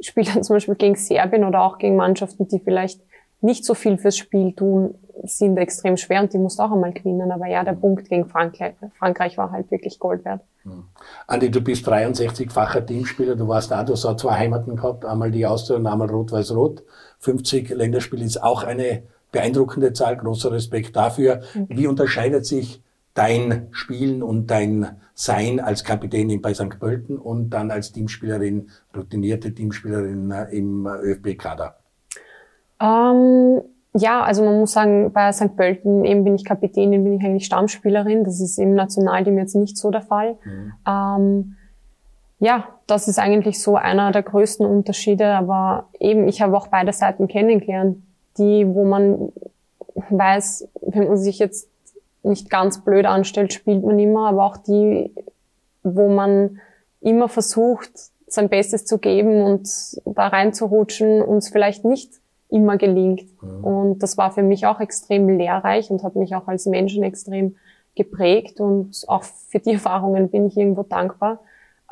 spielt dann zum Beispiel gegen Serbien oder auch gegen Mannschaften, die vielleicht nicht so viel fürs Spiel tun, sind extrem schwer und die musst auch einmal gewinnen. Aber ja, der mhm. Punkt gegen Frankreich, Frankreich war halt wirklich Gold wert. Mhm. Andi, du bist 63-facher Teamspieler, du warst da, du hast auch zwei Heimaten gehabt, einmal die Austria und einmal Rot-Weiß-Rot. 50 Länderspiele ist auch eine beeindruckende Zahl, großer Respekt dafür. Wie unterscheidet sich dein Spielen und dein Sein als Kapitänin bei St. Pölten und dann als Teamspielerin, routinierte Teamspielerin äh, im ÖFB-Kader? Ähm, ja, also man muss sagen, bei St. Pölten eben bin ich Kapitänin, bin ich eigentlich Stammspielerin. Das ist im Nationalteam jetzt nicht so der Fall. Mhm. Ähm, ja, das ist eigentlich so einer der größten Unterschiede. Aber eben, ich habe auch beide Seiten kennengelernt die, wo man weiß, wenn man sich jetzt nicht ganz blöd anstellt, spielt man immer, aber auch die, wo man immer versucht, sein Bestes zu geben und da reinzurutschen und es vielleicht nicht immer gelingt. Mhm. Und das war für mich auch extrem lehrreich und hat mich auch als Menschen extrem geprägt und auch für die Erfahrungen bin ich irgendwo dankbar.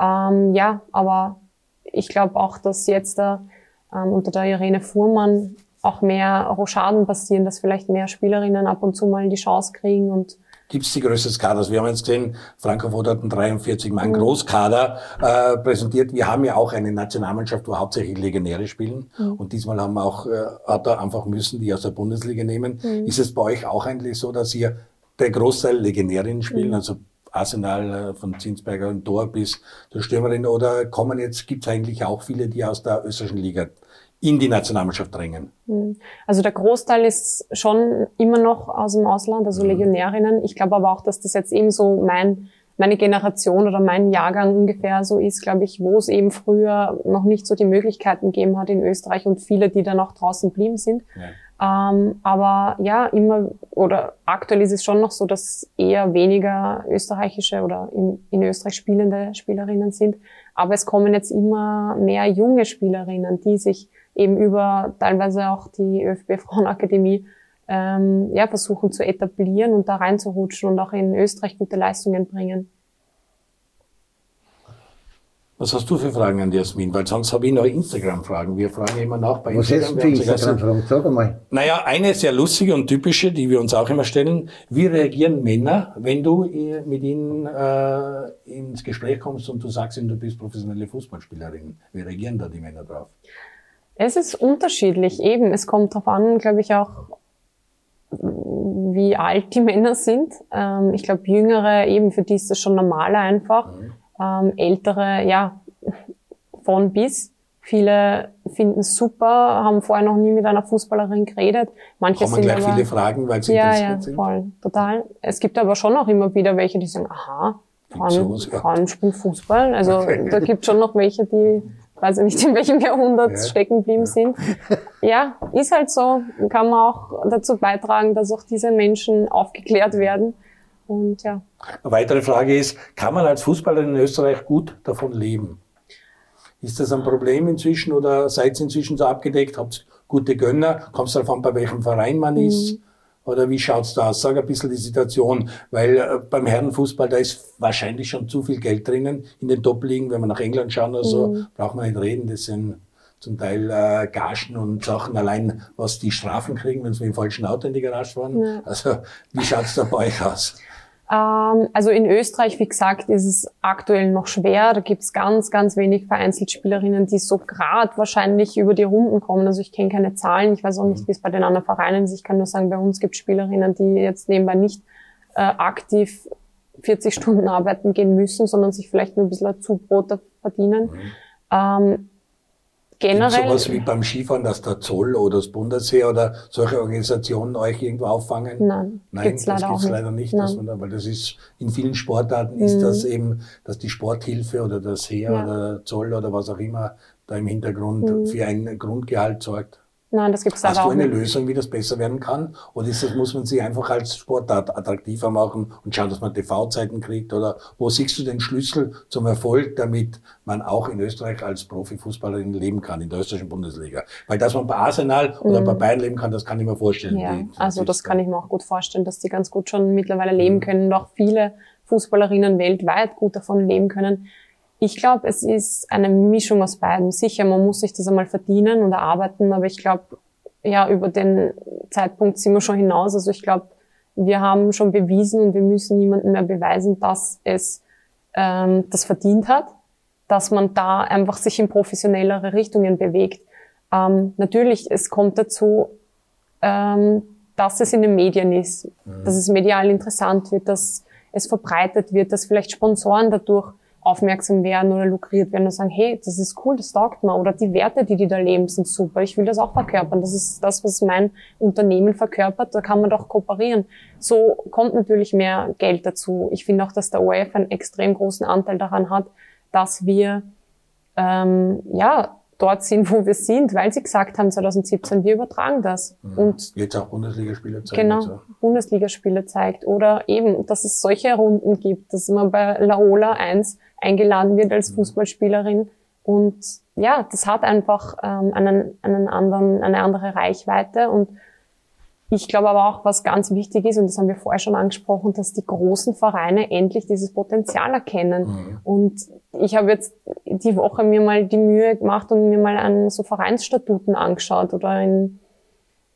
Ähm, ja, aber ich glaube auch, dass jetzt da ähm, unter der Irene Fuhrmann auch mehr Rochaden passieren, dass vielleicht mehr Spielerinnen ab und zu mal die Chance kriegen und Gibt es die Größe des Kaders? Wir haben jetzt gesehen, Frankfurt hat einen 43 Mann mhm. Großkader äh, präsentiert. Wir haben ja auch eine Nationalmannschaft, wo hauptsächlich Legionäre spielen. Mhm. Und diesmal haben wir auch, äh, hat er einfach müssen, die aus der Bundesliga nehmen. Mhm. Ist es bei euch auch eigentlich so, dass ihr der Großteil Legionärinnen spielen, mhm. also Arsenal äh, von Zinsberger und Tor bis zur Stürmerin oder kommen jetzt, gibt es eigentlich auch viele, die aus der österreichischen Liga in die Nationalmannschaft drängen? Hm. Also der Großteil ist schon immer noch aus dem Ausland, also mhm. Legionärinnen. Ich glaube aber auch, dass das jetzt eben so mein meine Generation oder mein Jahrgang ungefähr so ist, glaube ich, wo es eben früher noch nicht so die Möglichkeiten gegeben hat in Österreich und viele, die dann auch draußen blieben sind. Ja. Ähm, aber ja, immer oder aktuell ist es schon noch so, dass eher weniger österreichische oder in, in Österreich spielende Spielerinnen sind. Aber es kommen jetzt immer mehr junge Spielerinnen, die sich eben über teilweise auch die ÖFB Frauenakademie ähm, ja, versuchen zu etablieren und da reinzurutschen und auch in Österreich gute Leistungen bringen. Was hast du für Fragen an Jasmin? Weil sonst habe ich noch Instagram-Fragen. Wir fragen immer nach bei Was Instagram. Was hast du für Instagram-Fragen? Sag einmal. Naja, eine sehr lustige und typische, die wir uns auch immer stellen. Wie reagieren Männer, wenn du mit ihnen äh, ins Gespräch kommst und du sagst ihnen, du bist professionelle Fußballspielerin? Wie reagieren da die Männer drauf? Es ist unterschiedlich. Eben, es kommt darauf an, glaube ich, auch, wie alt die Männer sind. Ähm, ich glaube, Jüngere, eben für die ist das schon normaler einfach. Mhm. ähm, ältere, ja, von bis. Viele finden es super, haben vorher noch nie mit einer Fußballerin geredet. Manche Kommen sind gleich aber, viele Fragen, weil sie ja, interessiert ja, sind. Ja, voll, total. Es gibt aber schon auch immer wieder welche, die sagen, aha, Frauen, Frauen spielen Fußball. Also da gibt schon noch welche, die weiß ich nicht, in welchem Jahrhundert ja. stecken geblieben ja. sind. Ja, ist halt so. Kann man auch dazu beitragen, dass auch diese Menschen aufgeklärt werden. Und ja. Eine weitere Frage ist, kann man als Fußballer in Österreich gut davon leben? Ist das ein Problem inzwischen oder seid ihr inzwischen so abgedeckt? Habt gute Gönner? Kommst du davon, bei welchem Verein man mhm. ist? Oder wie schaut's da aus? Sag ein bisschen die Situation, weil äh, beim Herrenfußball, da ist wahrscheinlich schon zu viel Geld drinnen in den Top-Ligen. Wenn wir nach England schauen oder so, mhm. braucht man nicht reden. Das sind zum Teil äh, Gagen und Sachen allein, was die Strafen kriegen, wenn sie mit dem falschen Auto in die Garage fahren. Ja. Also wie schaut's da bei euch aus? Ähm, also in Österreich, wie gesagt, ist es aktuell noch schwer. Da gibt's ganz, ganz wenig vereinzelt Spielerinnen, die so grad wahrscheinlich über die Runden kommen. Also ich kenne keine Zahlen. Ich weiß auch nicht, mhm. wie es bei den anderen Vereinen ist. Ich kann nur sagen, bei uns gibt Spielerinnen, die jetzt nebenbei nicht äh, aktiv 40 Stunden arbeiten gehen müssen, sondern sich vielleicht nur ein bisschen Zubrot verdienen. Mhm. Ähm, generell. Gibt sowas wie beim Skifahren, dass der Zoll oder das Bundesheer oder solche Organisationen euch irgendwo auffangen? Nein, Nein gibt's das leider gibt's leider nicht. Dass man da, weil das ist, in vielen Sportarten ist mhm. das eben, dass die Sporthilfe oder das Heer ja. oder der Zoll oder was auch immer da im Hintergrund mhm. für ein Grundgehalt sorgt. Nein, das gibt's Hast du eine Lösung, wie das besser werden kann? Oder ist das, muss man sie einfach als Sportart attraktiver machen und schauen, dass man TV-Zeiten kriegt? Oder wo siehst du den Schlüssel zum Erfolg, damit man auch in Österreich als Profifußballerin leben kann, in der österreichischen Bundesliga? Weil dass man bei Arsenal oder bei mhm. Bayern leben kann, das kann ich mir vorstellen. Ja, die, also das kann ich mir auch gut vorstellen, dass die ganz gut schon mittlerweile leben mhm. können und auch viele Fußballerinnen weltweit gut davon leben können. Ich glaube, es ist eine Mischung aus beiden. Sicher, man muss sich das einmal verdienen und erarbeiten, aber ich glaube, ja, über den Zeitpunkt sind wir schon hinaus. Also ich glaube, wir haben schon bewiesen und wir müssen niemandem mehr beweisen, dass es ähm, das verdient hat, dass man da einfach sich in professionellere Richtungen bewegt. Ähm, natürlich, es kommt dazu, ähm, dass es in den Medien ist, mhm. dass es medial interessant wird, dass es verbreitet wird, dass vielleicht Sponsoren dadurch aufmerksam werden oder lukriert werden und sagen, hey, das ist cool, das taugt mir. Oder die Werte, die die da leben, sind super. Ich will das auch verkörpern. Das ist das, was mein Unternehmen verkörpert. Da kann man doch kooperieren. So kommt natürlich mehr Geld dazu. Ich finde auch, dass der ORF einen extrem großen Anteil daran hat, dass wir ähm, ja dort sind, wo wir sind, weil sie gesagt haben 2017, wir übertragen das. Mhm. Und jetzt auch Bundesligaspiele zeigt. Genau, so. Bundesligaspiele zeigt. Oder eben, dass es solche Runden gibt, dass man bei Laola 1 eingeladen wird als mhm. Fußballspielerin. Und ja, das hat einfach ähm, einen, einen anderen, eine andere Reichweite. Und ich glaube aber auch, was ganz wichtig ist, und das haben wir vorher schon angesprochen, dass die großen Vereine endlich dieses Potenzial erkennen. Mhm. Und ich habe jetzt die Woche mir mal die Mühe gemacht und mir mal an so Vereinsstatuten angeschaut oder in,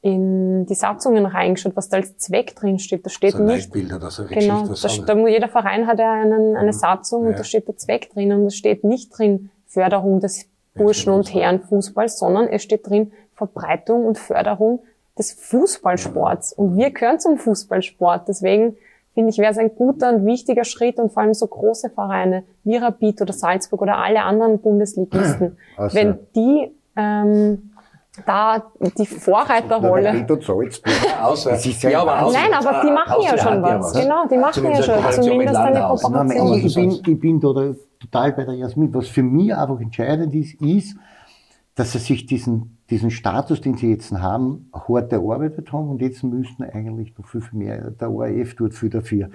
in die Satzungen reingeschaut, was da als Zweck drin steht. Da steht so nicht. Leitbilder, das ist genau, da, da, jeder Verein hat ja einen, eine mhm. Satzung ja. und da steht der Zweck drin und es steht nicht drin Förderung des Burschen- und Herrenfußballs, sondern es steht drin Verbreitung und Förderung des Fußballsports. Und wir gehören zum Fußballsport. Deswegen finde ich, wäre es ein guter und wichtiger Schritt und vor allem so große Vereine wie Rapid oder Salzburg oder alle anderen Bundesligisten, also. wenn die ähm, da die Vorreiterrolle. außer, ja, aber außer, Nein, aber die machen ja schon was. was. Genau, die machen ja schon zumindest eine Kooperation. Ich bin, ich bin da total bei der Jasmin. Was für mich einfach entscheidend ist, ist, dass sie sich diesen diesen Status, den sie jetzt haben, hart erarbeitet haben und jetzt müssten eigentlich noch viel, viel mehr, der ORF tut viel dafür.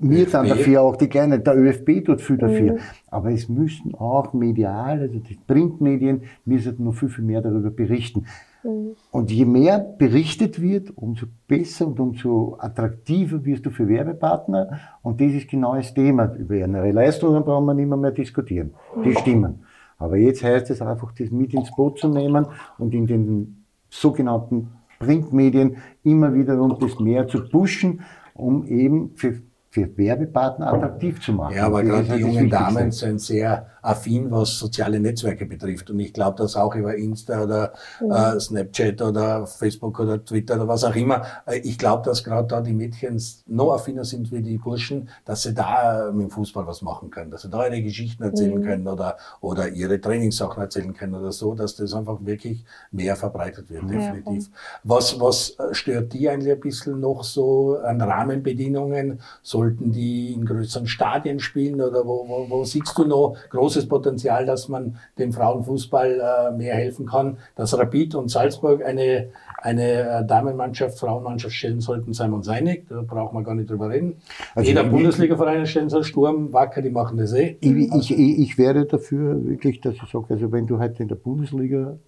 Wir ÖFB. dann dafür auch die Kleinen, der ÖFB tut viel dafür. Mhm. Aber es müssten auch medial, also die Printmedien, müssen noch viel, viel mehr darüber berichten. Mhm. Und je mehr berichtet wird, umso besser und umso attraktiver wirst du für Werbepartner. Und das ist genau das Thema. Über ihre Leistungen brauchen wir nicht mehr, mehr diskutieren. Die stimmen. Aber jetzt heißt es einfach, das mit ins Boot zu nehmen und in den sogenannten Printmedien immer wiederum das mehr zu pushen, um eben für für Werbepartner attraktiv zu machen. Ja, aber gerade die jungen Damen sind sehr affin, was soziale Netzwerke betrifft. Und ich glaube, dass auch über Insta oder mhm. äh, Snapchat oder Facebook oder Twitter oder was auch immer, äh, ich glaube, dass gerade da die Mädchen noch affiner sind wie die Burschen, dass sie da mit dem Fußball was machen können, dass sie da ihre Geschichten erzählen mhm. können oder, oder ihre Trainingssachen erzählen können oder so, dass das einfach wirklich mehr verbreitet wird, definitiv. Ja, was, was stört die eigentlich ein bisschen noch so an Rahmenbedingungen? Sollten die in größeren Stadien spielen oder wo, wo, wo siehst du noch großes Potenzial, dass man dem Frauenfußball äh, mehr helfen kann. Dass Rapid und Salzburg eine, eine äh, Damenmannschaft, Frauenmannschaft stellen sollten, seien wir uns einig. Da brauchen wir gar nicht drüber reden. Also Jeder Bundesliga-Verein stellen soll, Sturm, Wacker, die machen das eh. Ich, ich, ich wäre dafür wirklich, dass ich sage, also wenn du heute in der Bundesliga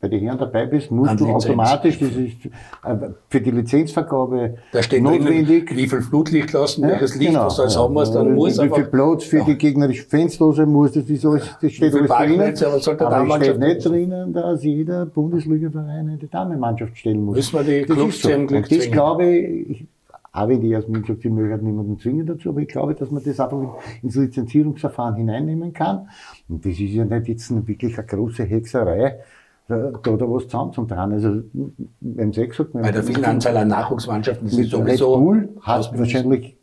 bei den Herren dabei bist, musst An du Lizenz. automatisch, das ist äh, für die Lizenzvergabe da steht notwendig. Drin, wie viel Flutlicht lassen, ja, welches Licht, genau, was du alles ja, haben musst, dann muss Wie viel Platz für ja. die gegnerische Fensterlose muss, das ist alles, das steht alles drinnen. Aber, sollte aber steht nicht drinnen, dass jeder Bundesliga-Verein eine Damenmannschaft stellen muss. Müssen wir die Clubs so. Glück Und das glaube ich, auch wenn die Jasmin sagt, sie möchte niemanden zwingen dazu, aber ich glaube, dass man das einfach ins Lizenzierungsverfahren hineinnehmen kann. Und das ist ja nicht jetzt wirklich eine große Hexerei, da, da was zusammen zum dran. Also, beim Sex sagt Bei der vielen Anzahl an Nachwuchsmannschaften ist es sowieso. Red Bull hat wahrscheinlich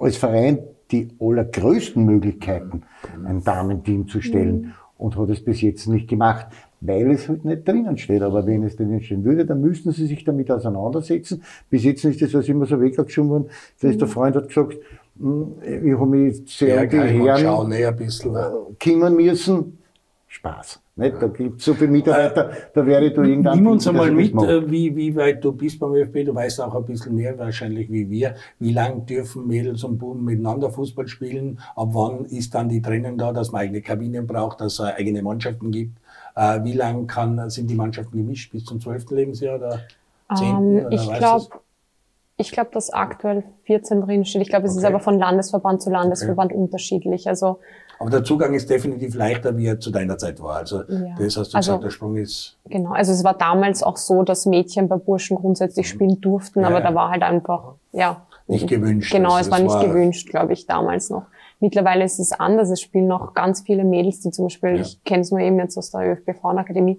als Verein die allergrößten Möglichkeiten, ein Damenteam zu stellen mhm. und hat es bis jetzt nicht gemacht, weil es halt nicht drinnen steht. Aber wenn es drinnen stehen würde, dann müssten sie sich damit auseinandersetzen. Bis jetzt ist das also immer so weggeschoben worden. Vielleicht mhm. der Freund hat gesagt, hm, ich habe mich sehr um die Herren kümmern müssen. Spaß. Nicht? Da gibt es so viele Mitarbeiter, da wäre du irgendwann... Nimm uns einmal mit, äh, wie, wie weit du bist beim ÖFB, du weißt auch ein bisschen mehr wahrscheinlich wie wir. Wie lange dürfen Mädels und Buben miteinander Fußball spielen? Ab wann ist dann die Trennung da, dass man eigene Kabinen braucht, dass es eigene Mannschaften gibt? Äh, wie lang kann, sind die Mannschaften gemischt? Bis zum 12. Lebensjahr oder 10.? Um, ähm, ich glaube, ich glaube, dass aktuell 14 drin steht. Ich glaube, es okay. ist aber von Landesverband zu Landesverband okay. unterschiedlich. Also aber der Zugang ist definitiv leichter, wie er zu deiner Zeit war. Also ja. das hast du also, gesagt, der Sprung ist. Genau, also es war damals auch so, dass Mädchen bei Burschen grundsätzlich mhm. spielen durften, ja, aber da war halt einfach, ja. Nicht gewünscht. Genau, es war nicht war gewünscht, glaube ich, damals noch. Mittlerweile ist es anders. Es spielen noch ganz viele Mädels, die zum Beispiel, ja. ich kenne es nur eben jetzt aus der ÖFB Frauenakademie,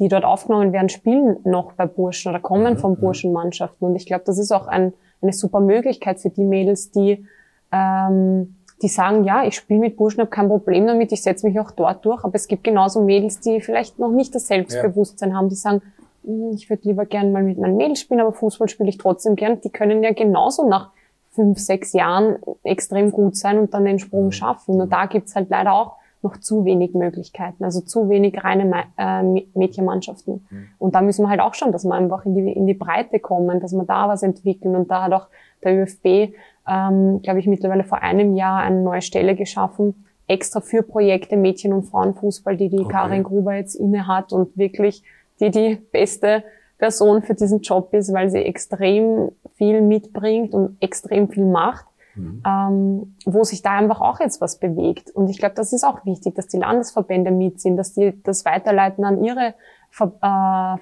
die dort aufgenommen werden, spielen noch bei Burschen oder kommen mhm. von mhm. Burschenmannschaften. Und ich glaube, das ist auch ein, eine super Möglichkeit für die Mädels, die ähm, die sagen, ja, ich spiele mit Burschen, habe kein Problem damit, ich setze mich auch dort durch. Aber es gibt genauso Mädels, die vielleicht noch nicht das Selbstbewusstsein ja. haben, die sagen, hm, ich würde lieber gern mal mit meinen Mädels spielen, aber Fußball spiele ich trotzdem gern. Die können ja genauso nach fünf, sechs Jahren extrem gut sein und dann den Sprung mhm. schaffen. Und da gibt's halt leider auch noch zu wenig Möglichkeiten, also zu wenig reine äh, Mädchenmannschaften. Mhm. Und da müssen wir halt auch schauen, dass wir einfach in die, in die Breite kommen, dass wir da was entwickeln. Und da hat auch der ÖFB ähm, glaube ich, mittlerweile vor einem Jahr eine neue Stelle geschaffen, extra für Projekte Mädchen- und Frauenfußball, die die okay. Karin Gruber jetzt inne hat und wirklich die die beste Person für diesen Job ist, weil sie extrem viel mitbringt und extrem viel macht, mhm. ähm, wo sich da einfach auch jetzt was bewegt. Und ich glaube, das ist auch wichtig, dass die Landesverbände mit sind, dass die das weiterleiten an ihre Ver äh,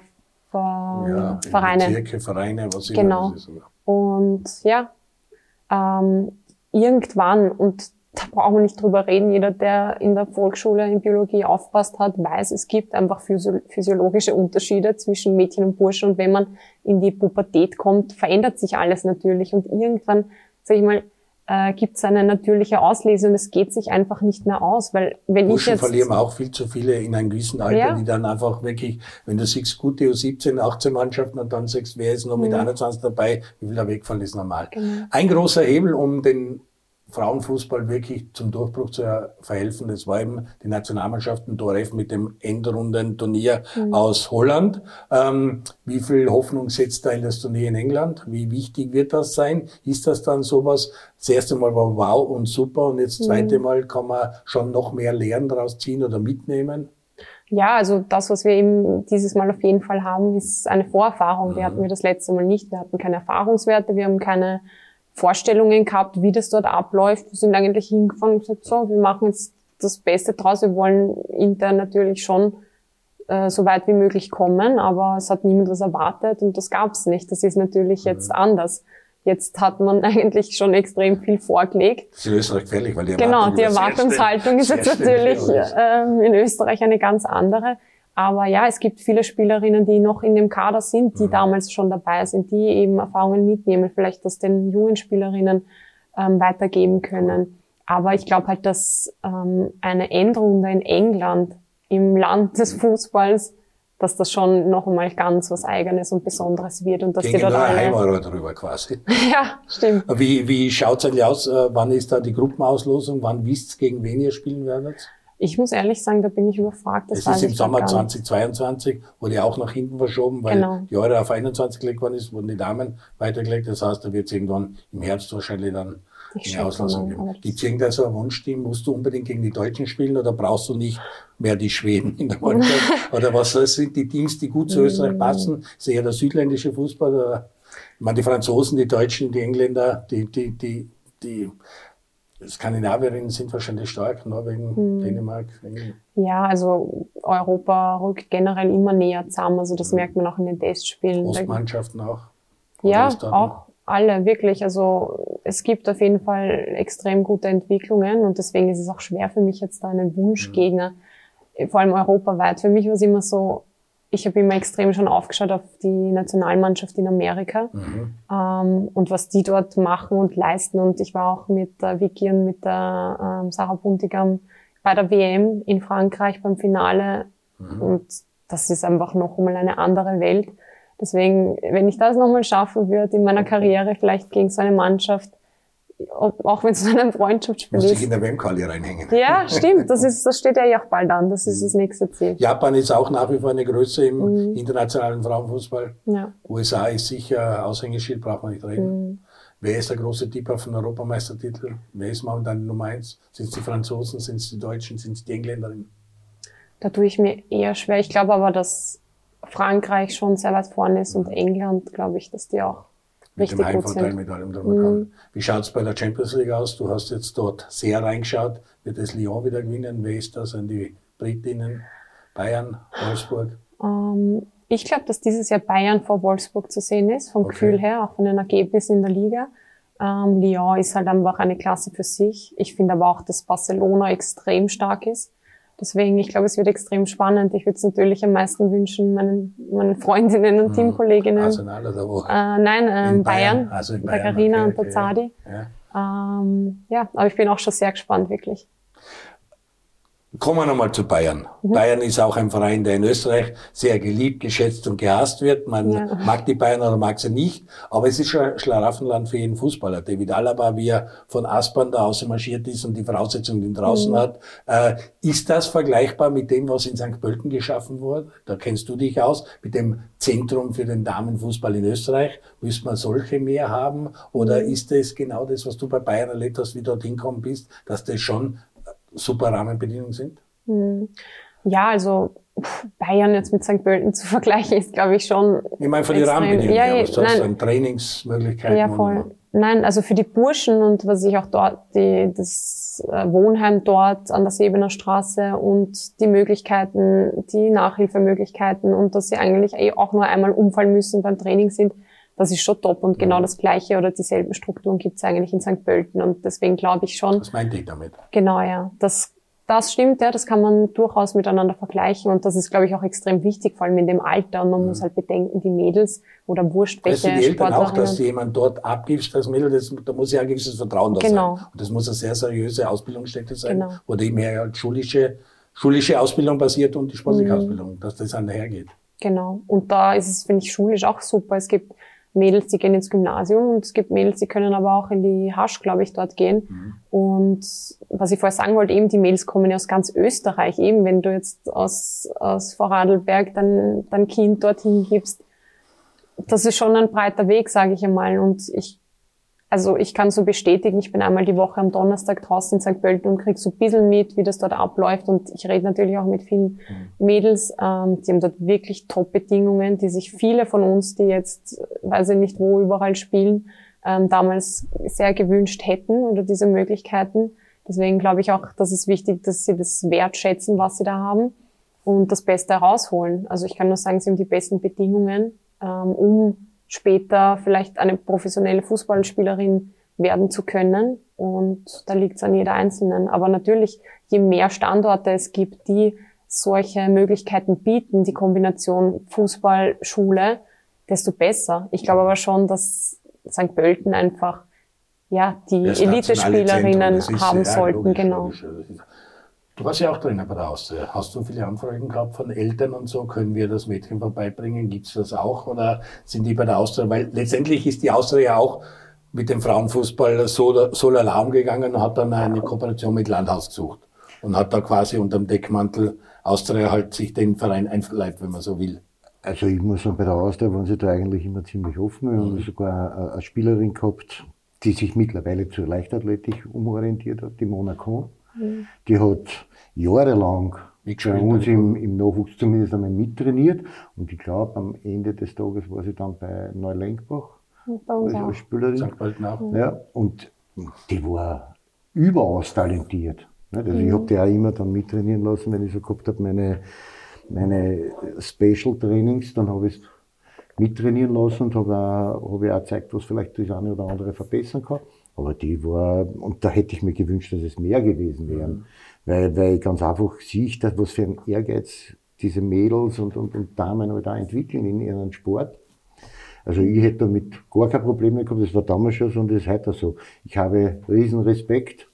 Ver ja, Vereine. Bezirke, Vereine, was immer genau. das ist. Und ja, ähm, irgendwann, und da brauchen wir nicht drüber reden, jeder, der in der Volksschule in Biologie aufpasst hat, weiß, es gibt einfach physiologische Unterschiede zwischen Mädchen und Burschen. Und wenn man in die Pubertät kommt, verändert sich alles natürlich. Und irgendwann, sag ich mal, äh, gibt es eine natürliche Auslese und es geht sich einfach nicht mehr aus, weil wenn Burschen ich jetzt verlieren auch viel zu viele in einem gewissen Alter, ja. die dann einfach wirklich, wenn du siehst, gute U17, 18 Mannschaften und dann sagst, wer ist noch mit mhm. 21 dabei, wie viel da wegfallen ist normal. Genau. Ein großer Hebel, um den Frauenfußball wirklich zum Durchbruch zu verhelfen. Das war eben die Nationalmannschaften Doref mit dem Endrundenturnier mhm. aus Holland. Ähm, wie viel Hoffnung setzt da in das Turnier in England? Wie wichtig wird das sein? Ist das dann sowas? Das erste Mal war wow und super und jetzt das zweite mhm. Mal kann man schon noch mehr Lernen daraus ziehen oder mitnehmen? Ja, also das, was wir eben dieses Mal auf jeden Fall haben, ist eine Vorerfahrung. Die mhm. hatten wir das letzte Mal nicht. Wir hatten keine Erfahrungswerte, wir haben keine Vorstellungen gehabt, wie das dort abläuft. Wir sind eigentlich hingefahren und gesagt, so, wir machen jetzt das Beste draus. Wir wollen intern natürlich schon äh, so weit wie möglich kommen, aber es hat niemand was erwartet und das gab es nicht. Das ist natürlich jetzt mhm. anders. Jetzt hat man eigentlich schon extrem viel vorgelegt. Das ist in Österreich gefährlich, weil die Genau, die Erwartungshaltung ist jetzt natürlich ähm, in Österreich eine ganz andere. Aber ja, es gibt viele Spielerinnen, die noch in dem Kader sind, die mhm. damals schon dabei sind, die eben Erfahrungen mitnehmen, vielleicht das den jungen Spielerinnen ähm, weitergeben können. Aber ich glaube halt, dass ähm, eine Endrunde in England im Land des Fußballs dass das schon noch einmal ganz was Eigenes und Besonderes wird und dass Gegen die dort alle... Heimauer drüber quasi. ja, stimmt. Wie, wie schaut's eigentlich aus? Äh, wann ist da die Gruppenauslosung? Wann wisst gegen wen ihr spielen werdet? Ich muss ehrlich sagen, da bin ich überfragt. Das es ist im Sommer 2022, wurde ja auch nach hinten verschoben, weil genau. die Euro auf 21 gelegt worden ist, wurden die Damen weitergelegt. Das heißt, da wird es irgendwann im Herbst wahrscheinlich dann eine Auslosung geben. Gibt es irgendein so ein Wunschteam? Musst du unbedingt gegen die Deutschen spielen oder brauchst du nicht mehr die Schweden in der Mannschaft? oder was sind die Teams, die gut zu Österreich mm. passen? Ist eher der südländische Fußball? Oder, ich meine, die Franzosen, die Deutschen, die Engländer, die, die, die, die Skandinavierinnen sind wahrscheinlich stark, Norwegen, hm. Dänemark. England. Ja, also Europa rückt generell immer näher zusammen. Also das hm. merkt man auch in den Testspielen. Ostmannschaften auch. Ja, auch alle, wirklich. Also es gibt auf jeden Fall extrem gute Entwicklungen und deswegen ist es auch schwer für mich jetzt da einen Wunschgegner, mhm. vor allem europaweit. Für mich war es immer so, ich habe immer extrem schon aufgeschaut auf die Nationalmannschaft in Amerika mhm. ähm, und was die dort machen und leisten. Und ich war auch mit der Vicky und mit der ähm, Sarah Buntigam bei der WM in Frankreich beim Finale. Mhm. Und das ist einfach noch einmal eine andere Welt. Deswegen, wenn ich das nochmal schaffen würde in meiner Karriere, vielleicht gegen so eine Mannschaft, ob, auch wenn es so ein Freundschaftsspiel ist. Muss ich in der WM-Quali reinhängen. Ja, stimmt. Das ist, das steht ja auch bald an. Das ist das nächste Ziel. Japan ist auch nach wie vor eine Größe im mhm. internationalen Frauenfußball. Ja. USA ist sicher Aushängeschild, braucht man nicht reden. Mhm. Wer ist der große Tipp auf den Europameistertitel? Wer ist momentan Nummer eins? Sind es die Franzosen? Sind es die Deutschen? Sind es die Engländerinnen? Da tue ich mir eher schwer. Ich glaube aber, dass Frankreich schon sehr weit vorne ist und England, glaube ich, dass die auch mit dem sind. Mit allem mhm. Wie schaut's bei der Champions League aus? Du hast jetzt dort sehr reingeschaut. Wird es Lyon wieder gewinnen? Wer ist das? Sind die Britinnen? Bayern? Wolfsburg? Ähm, ich glaube, dass dieses Jahr Bayern vor Wolfsburg zu sehen ist, vom okay. Gefühl her, auch von den Ergebnissen in der Liga. Ähm, Lyon ist halt einfach eine Klasse für sich. Ich finde aber auch, dass Barcelona extrem stark ist. Deswegen, ich glaube, es wird extrem spannend. Ich würde es natürlich am meisten wünschen, meinen, meinen Freundinnen und mhm. Teamkolleginnen. Arsenal oder wo? Äh, nein, ähm, Bayern. Bayern. Also in Bayern. Der Carina okay, und der Zadi. Ja. Ähm, ja, aber ich bin auch schon sehr gespannt, wirklich. Kommen wir nochmal zu Bayern. Mhm. Bayern ist auch ein Verein, der in Österreich sehr geliebt, geschätzt und gehasst wird. Man ja. mag die Bayern oder mag sie nicht, aber es ist schon Schlaraffenland für jeden Fußballer. David Alaba, wie er von Aspern da marschiert ist und die Voraussetzungen, die draußen mhm. hat. Äh, ist das vergleichbar mit dem, was in St. Pölten geschaffen wurde? Da kennst du dich aus, mit dem Zentrum für den Damenfußball in Österreich. Müsste man solche mehr haben? Oder mhm. ist das genau das, was du bei Bayern erlebt hast, wie du dorthin gekommen bist, dass das schon super Rahmenbedingungen sind? Hm. Ja, also Bayern jetzt mit St. Pölten zu vergleichen, ist, glaube ich, schon. Ich meine, von den Rahmenbedingungen, ja, ja, was du hast, an Trainingsmöglichkeiten. Ja, voll. Nein, also für die Burschen und was ich auch dort, die, das äh, Wohnheim dort an der Sebener Straße und die Möglichkeiten, die Nachhilfemöglichkeiten und dass sie eigentlich eh auch nur einmal umfallen müssen beim Training sind, das ist schon top. Und genau das Gleiche oder dieselben Strukturen gibt es eigentlich in St. Pölten. Und deswegen glaube ich schon. Was meinte ich damit? Genau, ja. Das, das stimmt, ja. Das kann man durchaus miteinander vergleichen. Und das ist, glaube ich, auch extrem wichtig, vor allem in dem Alter. Und man mhm. muss halt bedenken, die Mädels oder wurscht welche weißt du, die Eltern auch, dass du jemand dort abgibst als Mädel, das, da muss ja ein gewisses Vertrauen da genau. sein. Und das muss eine sehr seriöse Ausbildungsstätte sein, genau. wo eben her halt schulische, schulische Ausbildung basiert und die sportliche mhm. Ausbildung, dass das einhergeht. Genau. Und da ist es, finde ich, schulisch auch super. Es gibt Mädels, die gehen ins Gymnasium und es gibt Mädels, die können aber auch in die Hasch, glaube ich, dort gehen. Mhm. Und was ich vorher sagen wollte, eben die Mädels kommen ja aus ganz Österreich. Eben wenn du jetzt aus, aus Vorarlberg dein, dein Kind dorthin gibst, das ist schon ein breiter Weg, sage ich einmal. Und ich also ich kann so bestätigen, ich bin einmal die Woche am Donnerstag draußen in St. Pölten und krieg so ein bisschen mit, wie das dort abläuft. Und ich rede natürlich auch mit vielen mhm. Mädels, ähm, die haben dort wirklich Top-Bedingungen, die sich viele von uns, die jetzt, weiß ich nicht wo, überall spielen, ähm, damals sehr gewünscht hätten oder diese Möglichkeiten. Deswegen glaube ich auch, dass es wichtig, dass sie das wertschätzen, was sie da haben und das Beste herausholen. Also ich kann nur sagen, sie haben die besten Bedingungen, ähm, um später vielleicht eine professionelle Fußballspielerin werden zu können. Und da liegt es an jeder Einzelnen. Aber natürlich, je mehr Standorte es gibt, die solche Möglichkeiten bieten, die Kombination Fußball, Schule, desto besser. Ich glaube aber schon, dass St. Pölten einfach ja, die Elitespielerinnen haben ja, sollten, logisch, genau. Logisch. Du warst ja auch Trainer bei der Austria. Hast du viele Anfragen gehabt von Eltern und so? Können wir das Mädchen vorbeibringen? Gibt's das auch? Oder sind die bei der Austria? Weil letztendlich ist die Austria ja auch mit dem Frauenfußball so, so Alarm gegangen und hat dann eine Kooperation mit Landhaus gesucht. Und hat da quasi unterm Deckmantel Austria halt sich den Verein einverleibt, wenn man so will. Also ich muss sagen, bei der Austria waren sie da eigentlich immer ziemlich offen. Wir haben mhm. sogar eine Spielerin gehabt, die sich mittlerweile zur Leichtathletik umorientiert hat, die Monaco. Mhm. Die hat jahrelang bei uns im, im Nachwuchs zumindest einmal mittrainiert. Und ich glaube, am Ende des Tages war sie dann bei Neulenkbach als Spielerin. Ja, und die war überaus talentiert. Also mhm. ich habe die auch immer dann mittrainieren lassen, wenn ich so gehabt habe, meine, meine Special Trainings, dann habe ich es mittrainieren lassen und habe auch, hab auch gezeigt, was vielleicht das eine oder andere verbessern kann. Aber die war, und da hätte ich mir gewünscht, dass es mehr gewesen wären. Mhm. Weil, weil ich ganz einfach sehe, dass was für ein Ehrgeiz diese Mädels und, und, und Damen halt auch entwickeln in ihrem Sport. Also ich hätte damit gar kein Problem gehabt, das war damals schon so und das ist heute so. Ich habe riesen Respekt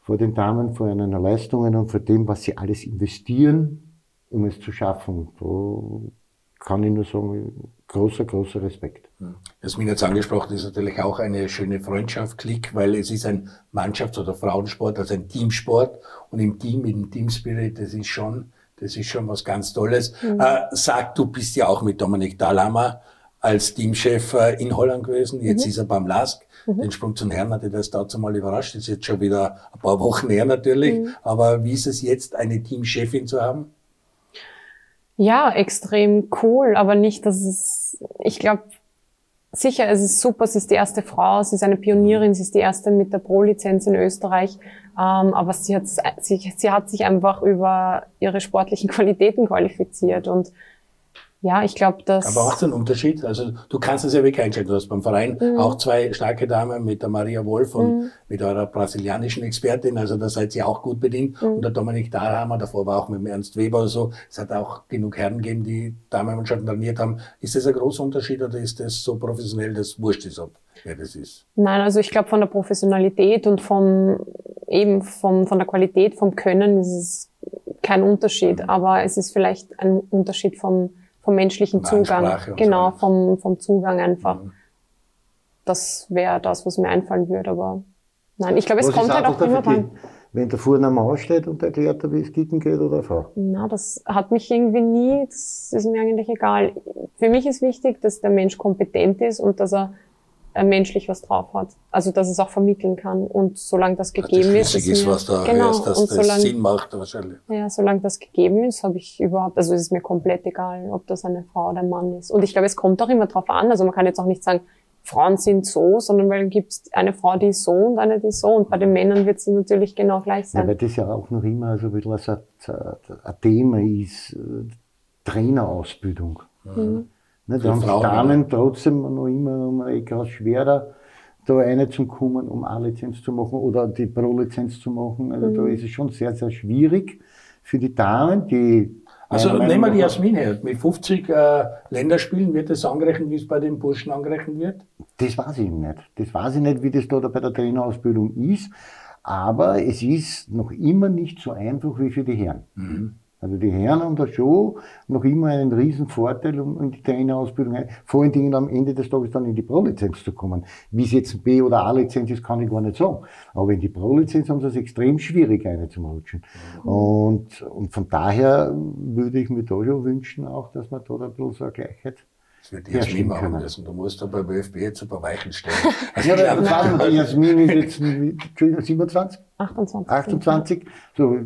vor den Damen, vor ihren Leistungen und vor dem, was sie alles investieren, um es zu schaffen. Da kann ich nur sagen, großer, großer Respekt. Jasmin jetzt angesprochen, ist natürlich auch eine schöne Freundschaft, Klick, weil es ist ein Mannschafts- oder Frauensport, also ein Teamsport und im Team, mit dem Teamspirit, das ist schon, das ist schon was ganz Tolles. Mhm. Äh, sag, du bist ja auch mit Dominik Dahlhammer als Teamchef äh, in Holland gewesen, jetzt mhm. ist er beim LASK. Mhm. Den Sprung zum Herrn hatte das dazu mal überrascht, das ist jetzt schon wieder ein paar Wochen her natürlich, mhm. aber wie ist es jetzt, eine Teamchefin zu haben? Ja, extrem cool, aber nicht, dass es, ich glaube, sicher, es ist super, sie ist die erste Frau, sie ist eine Pionierin, sie ist die erste mit der Pro-Lizenz in Österreich, ähm, aber sie hat, sie, sie hat sich einfach über ihre sportlichen Qualitäten qualifiziert und ja, ich glaube, dass. Aber auch ein Unterschied. Also du kannst es ja wirklich einstellen. Du hast beim Verein mhm. auch zwei starke Damen mit der Maria Wolf und mhm. mit eurer brasilianischen Expertin. Also da seid ihr auch gut bedient. Mhm. Und der Dominik Dahlhammer, davor war auch mit dem Ernst Weber oder so. Es hat auch genug Herren gegeben, die Damen schon trainiert haben. Ist das ein großer Unterschied oder ist das so professionell, dass wurscht ist, ob wer das ist? Nein, also ich glaube von der Professionalität und vom eben vom, von der Qualität, vom Können ist es kein Unterschied. Mhm. Aber es ist vielleicht ein Unterschied vom vom menschlichen Zugang. Genau, so. vom, vom Zugang einfach. Mhm. Das wäre das, was mir einfallen würde, aber nein, ich glaube, es was kommt halt auch immer dran. Wenn der vorne am Haus steht und erklärt, wie es kicken geht oder Frau? Na, das hat mich irgendwie nie, das ist mir eigentlich egal. Für mich ist wichtig, dass der Mensch kompetent ist und dass er menschlich was drauf hat. Also dass es auch vermitteln kann. Und solange das gegeben das ist, ist, mir, was da genau, ist, dass und das solange, Sinn macht wahrscheinlich. Ja, solange das gegeben ist, habe ich überhaupt, also es ist mir komplett egal, ob das eine Frau oder ein Mann ist. Und ich glaube, es kommt auch immer drauf an. Also man kann jetzt auch nicht sagen, Frauen sind so, sondern weil gibt es eine Frau, die ist so und eine, die ist so. Und bei den Männern wird es natürlich genau gleich sein. Ja, weil das ja auch noch immer so ein bisschen ein, ein Thema ist, äh, Trainerausbildung. Mhm. Ne, da haben die Damen trotzdem noch immer um etwas schwerer, da eine zu kommen, um A-Lizenz zu machen oder die Pro-Lizenz zu machen. Also mhm. da ist es schon sehr, sehr schwierig für die Damen, die also nehmen wir die Jasmin her. Mit 50 äh, Länderspielen wird das angerechnet, wie es bei den Burschen angerechnet wird? Das weiß ich nicht. Das weiß ich nicht, wie das da bei der Trainerausbildung ist. Aber es ist noch immer nicht so einfach wie für die Herren. Mhm. Also die Herren haben da schon noch immer einen riesen Vorteil, um in die Trainerausbildung, vor allen Dingen am Ende des Tages dann in die Pro-Lizenz zu kommen. Wie es jetzt B- oder A-Lizenz ist, kann ich gar nicht sagen. Aber in die Pro-Lizenz haben sie es extrem schwierig, eine zu rutschen. Mhm. Und, und von daher würde ich mir da schon wünschen auch, dass man da ein bisschen so eine Gleichheit das wird die Jasmin machen müssen. Du musst da beim ÖFB jetzt ein paar Weichen stellen. Also ja, aber warte mal, die Jasmin ist jetzt, Entschuldigung, 27? 28. 28, so,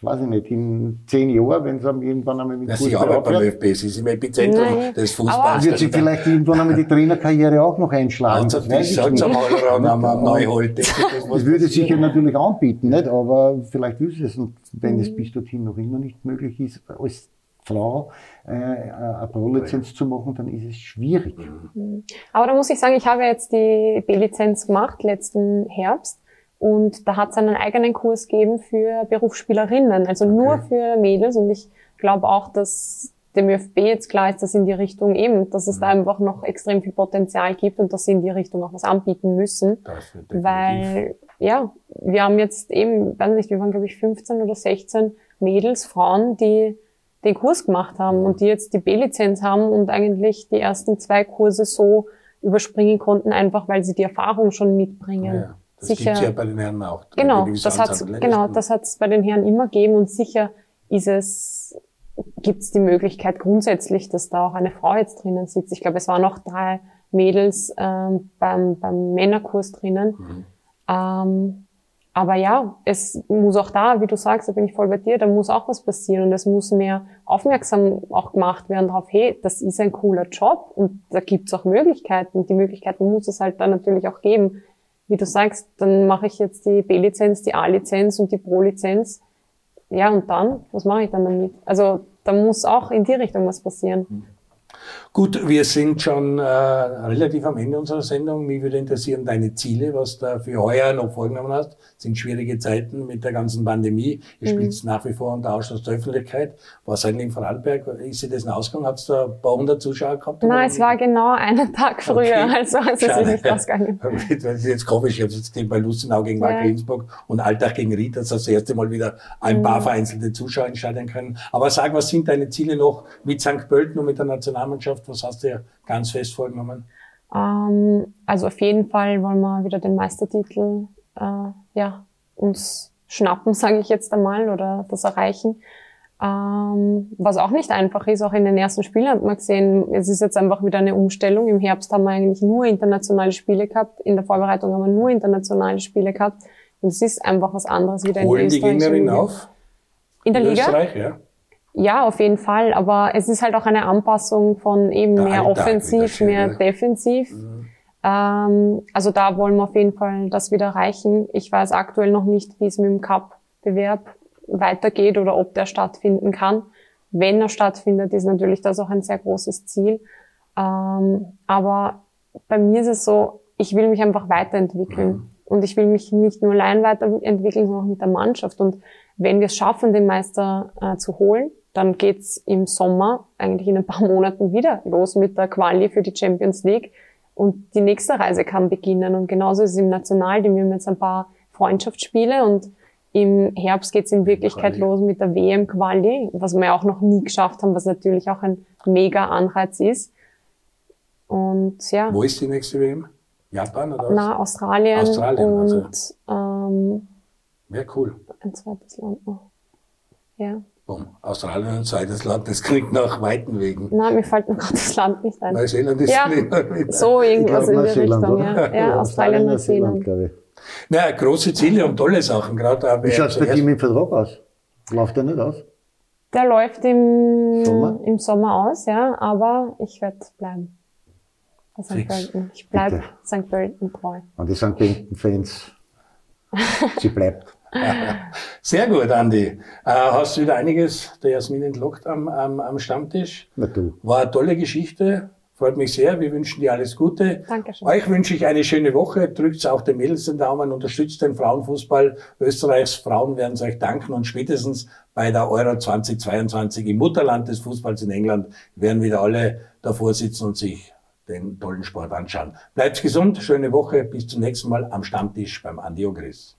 weiß ich nicht, in zehn Jahren, wenn sie irgendwann einmal mit ja, Sie arbeitet beim ÖFB, sie ist im Epizentrum Nein. des Fußballs. Wird sie vielleicht irgendwann einmal die Trainerkarriere auch noch einschlagen? Also, das ich nicht. Mal Neuholte. Das würde sich ja natürlich anbieten, nicht? aber vielleicht will sie es. Und wenn es mhm. bis dorthin noch immer nicht möglich ist, als Frau äh, eine Pro-Lizenz zu machen, dann ist es schwierig. Mhm. Aber da muss ich sagen, ich habe jetzt die B-Lizenz gemacht letzten Herbst und da hat es einen eigenen Kurs gegeben für Berufsspielerinnen, also okay. nur für Mädels und ich glaube auch, dass dem ÖFB jetzt klar ist, dass in die Richtung eben, dass es da mhm. einfach noch extrem viel Potenzial gibt und dass sie in die Richtung auch was anbieten müssen. Weil, ja, wir haben jetzt eben, weiß nicht, wir waren glaube ich 15 oder 16 Mädels, Frauen, die den Kurs gemacht haben und die jetzt die B-Lizenz haben und eigentlich die ersten zwei Kurse so überspringen konnten, einfach weil sie die Erfahrung schon mitbringen. Ja, das sicher, gibt's ja bei den Herren auch. Genau, das hat's, genau, das hat's bei den Herren immer gegeben und sicher ist es gibt es die Möglichkeit grundsätzlich, dass da auch eine Frau jetzt drinnen sitzt. Ich glaube, es waren noch drei Mädels ähm, beim, beim Männerkurs drinnen. Mhm. Ähm, aber ja, es muss auch da, wie du sagst, da bin ich voll bei dir, da muss auch was passieren und es muss mehr aufmerksam auch gemacht werden darauf, hey, das ist ein cooler Job und da gibt's auch Möglichkeiten. Die Möglichkeiten muss es halt dann natürlich auch geben. Wie du sagst, dann mache ich jetzt die B-Lizenz, die A-Lizenz und die Pro-Lizenz ja, und dann? Was mache ich dann damit? Also da muss auch in die Richtung was passieren. Gut, wir sind schon äh, relativ am Ende unserer Sendung. Mich würde interessieren deine Ziele, was du für heuer noch vorgenommen hast. Das sind schwierige Zeiten mit der ganzen Pandemie. Ihr mhm. spielt nach wie vor unter Ausschluss der Öffentlichkeit. Was eigentlich in Vorarlberg? Ist dir das ein Ausgang? Habt ihr ein paar hundert Zuschauer gehabt? Nein, es war genau einen Tag früher. Okay. Also es ist nicht ausgegangen. jetzt komme ich, ich habe jetzt bei Lustenau gegen ja. Innsbruck und Alltag gegen Ried, dass das erste Mal wieder ein paar mhm. vereinzelte Zuschauer entscheiden können. Aber sag, was sind deine Ziele noch mit St. Pölten und mit der Nationalmannschaft? Was hast du ja ganz fest vorgenommen? Ähm, also auf jeden Fall wollen wir wieder den Meistertitel äh, ja, uns schnappen, sage ich jetzt einmal, oder das erreichen. Ähm, was auch nicht einfach ist, auch in den ersten Spielen hat man gesehen, es ist jetzt einfach wieder eine Umstellung. Im Herbst haben wir eigentlich nur internationale Spiele gehabt, in der Vorbereitung haben wir nur internationale Spiele gehabt. Und es ist einfach was anderes wieder Holen in Österreich. Holen die Gegnerin auf? In der in Liga? Österreich, ja. Ja, auf jeden Fall. Aber es ist halt auch eine Anpassung von eben der mehr Alltag offensiv, mehr defensiv. Mhm. Ähm, also da wollen wir auf jeden Fall das wieder erreichen. Ich weiß aktuell noch nicht, wie es mit dem Cup-Bewerb weitergeht oder ob der stattfinden kann. Wenn er stattfindet, ist natürlich das auch ein sehr großes Ziel. Ähm, aber bei mir ist es so, ich will mich einfach weiterentwickeln. Mhm. Und ich will mich nicht nur allein weiterentwickeln, sondern auch mit der Mannschaft. Und wenn wir es schaffen, den Meister äh, zu holen, dann geht's im Sommer, eigentlich in ein paar Monaten wieder los mit der Quali für die Champions League. Und die nächste Reise kann beginnen. Und genauso ist es im Nationalteam. Wir haben jetzt ein paar Freundschaftsspiele und im Herbst geht's in Wirklichkeit Quali. los mit der WM-Quali, was wir auch noch nie geschafft haben, was natürlich auch ein mega Anreiz ist. Und ja. Wo ist die nächste WM? Japan oder was? Na, Australien. Australien und also. ähm, ja, cool. Ein zweites Land noch. Ja. Boom. Australien ein zweites Land, das klingt nach weiten Wegen. Nein, mir fällt mir gerade das Land nicht ein. Neuseeland ist ja, nicht so irgendwas in die Richtung. Ja, ja Australien, Neuseeland. glaube ich. Naja, große Ziele und tolle Sachen. Gerade Wie schaut es bei dir mit Vertrag aus? Läuft der nicht aus? Der läuft im Sommer, im Sommer aus, ja, aber ich werde bleiben. Bei St. Pölten. Ich bleibe St. Pölten treu. Und die St. Pölten-Fans, sie bleibt. Sehr gut, Andi. Äh, hast du wieder einiges der Jasmin entlockt am, am, am Stammtisch? Na du. War eine tolle Geschichte. Freut mich sehr. Wir wünschen dir alles Gute. Dankeschön. Euch wünsche ich eine schöne Woche. Drückt auch den Mädels den Daumen, unterstützt den Frauenfußball. Österreichs Frauen werden es euch danken und spätestens bei der Euro 2022 im Mutterland des Fußballs in England werden wieder alle davor sitzen und sich den tollen Sport anschauen. Bleibt gesund, schöne Woche, bis zum nächsten Mal am Stammtisch beim Andi Ogris.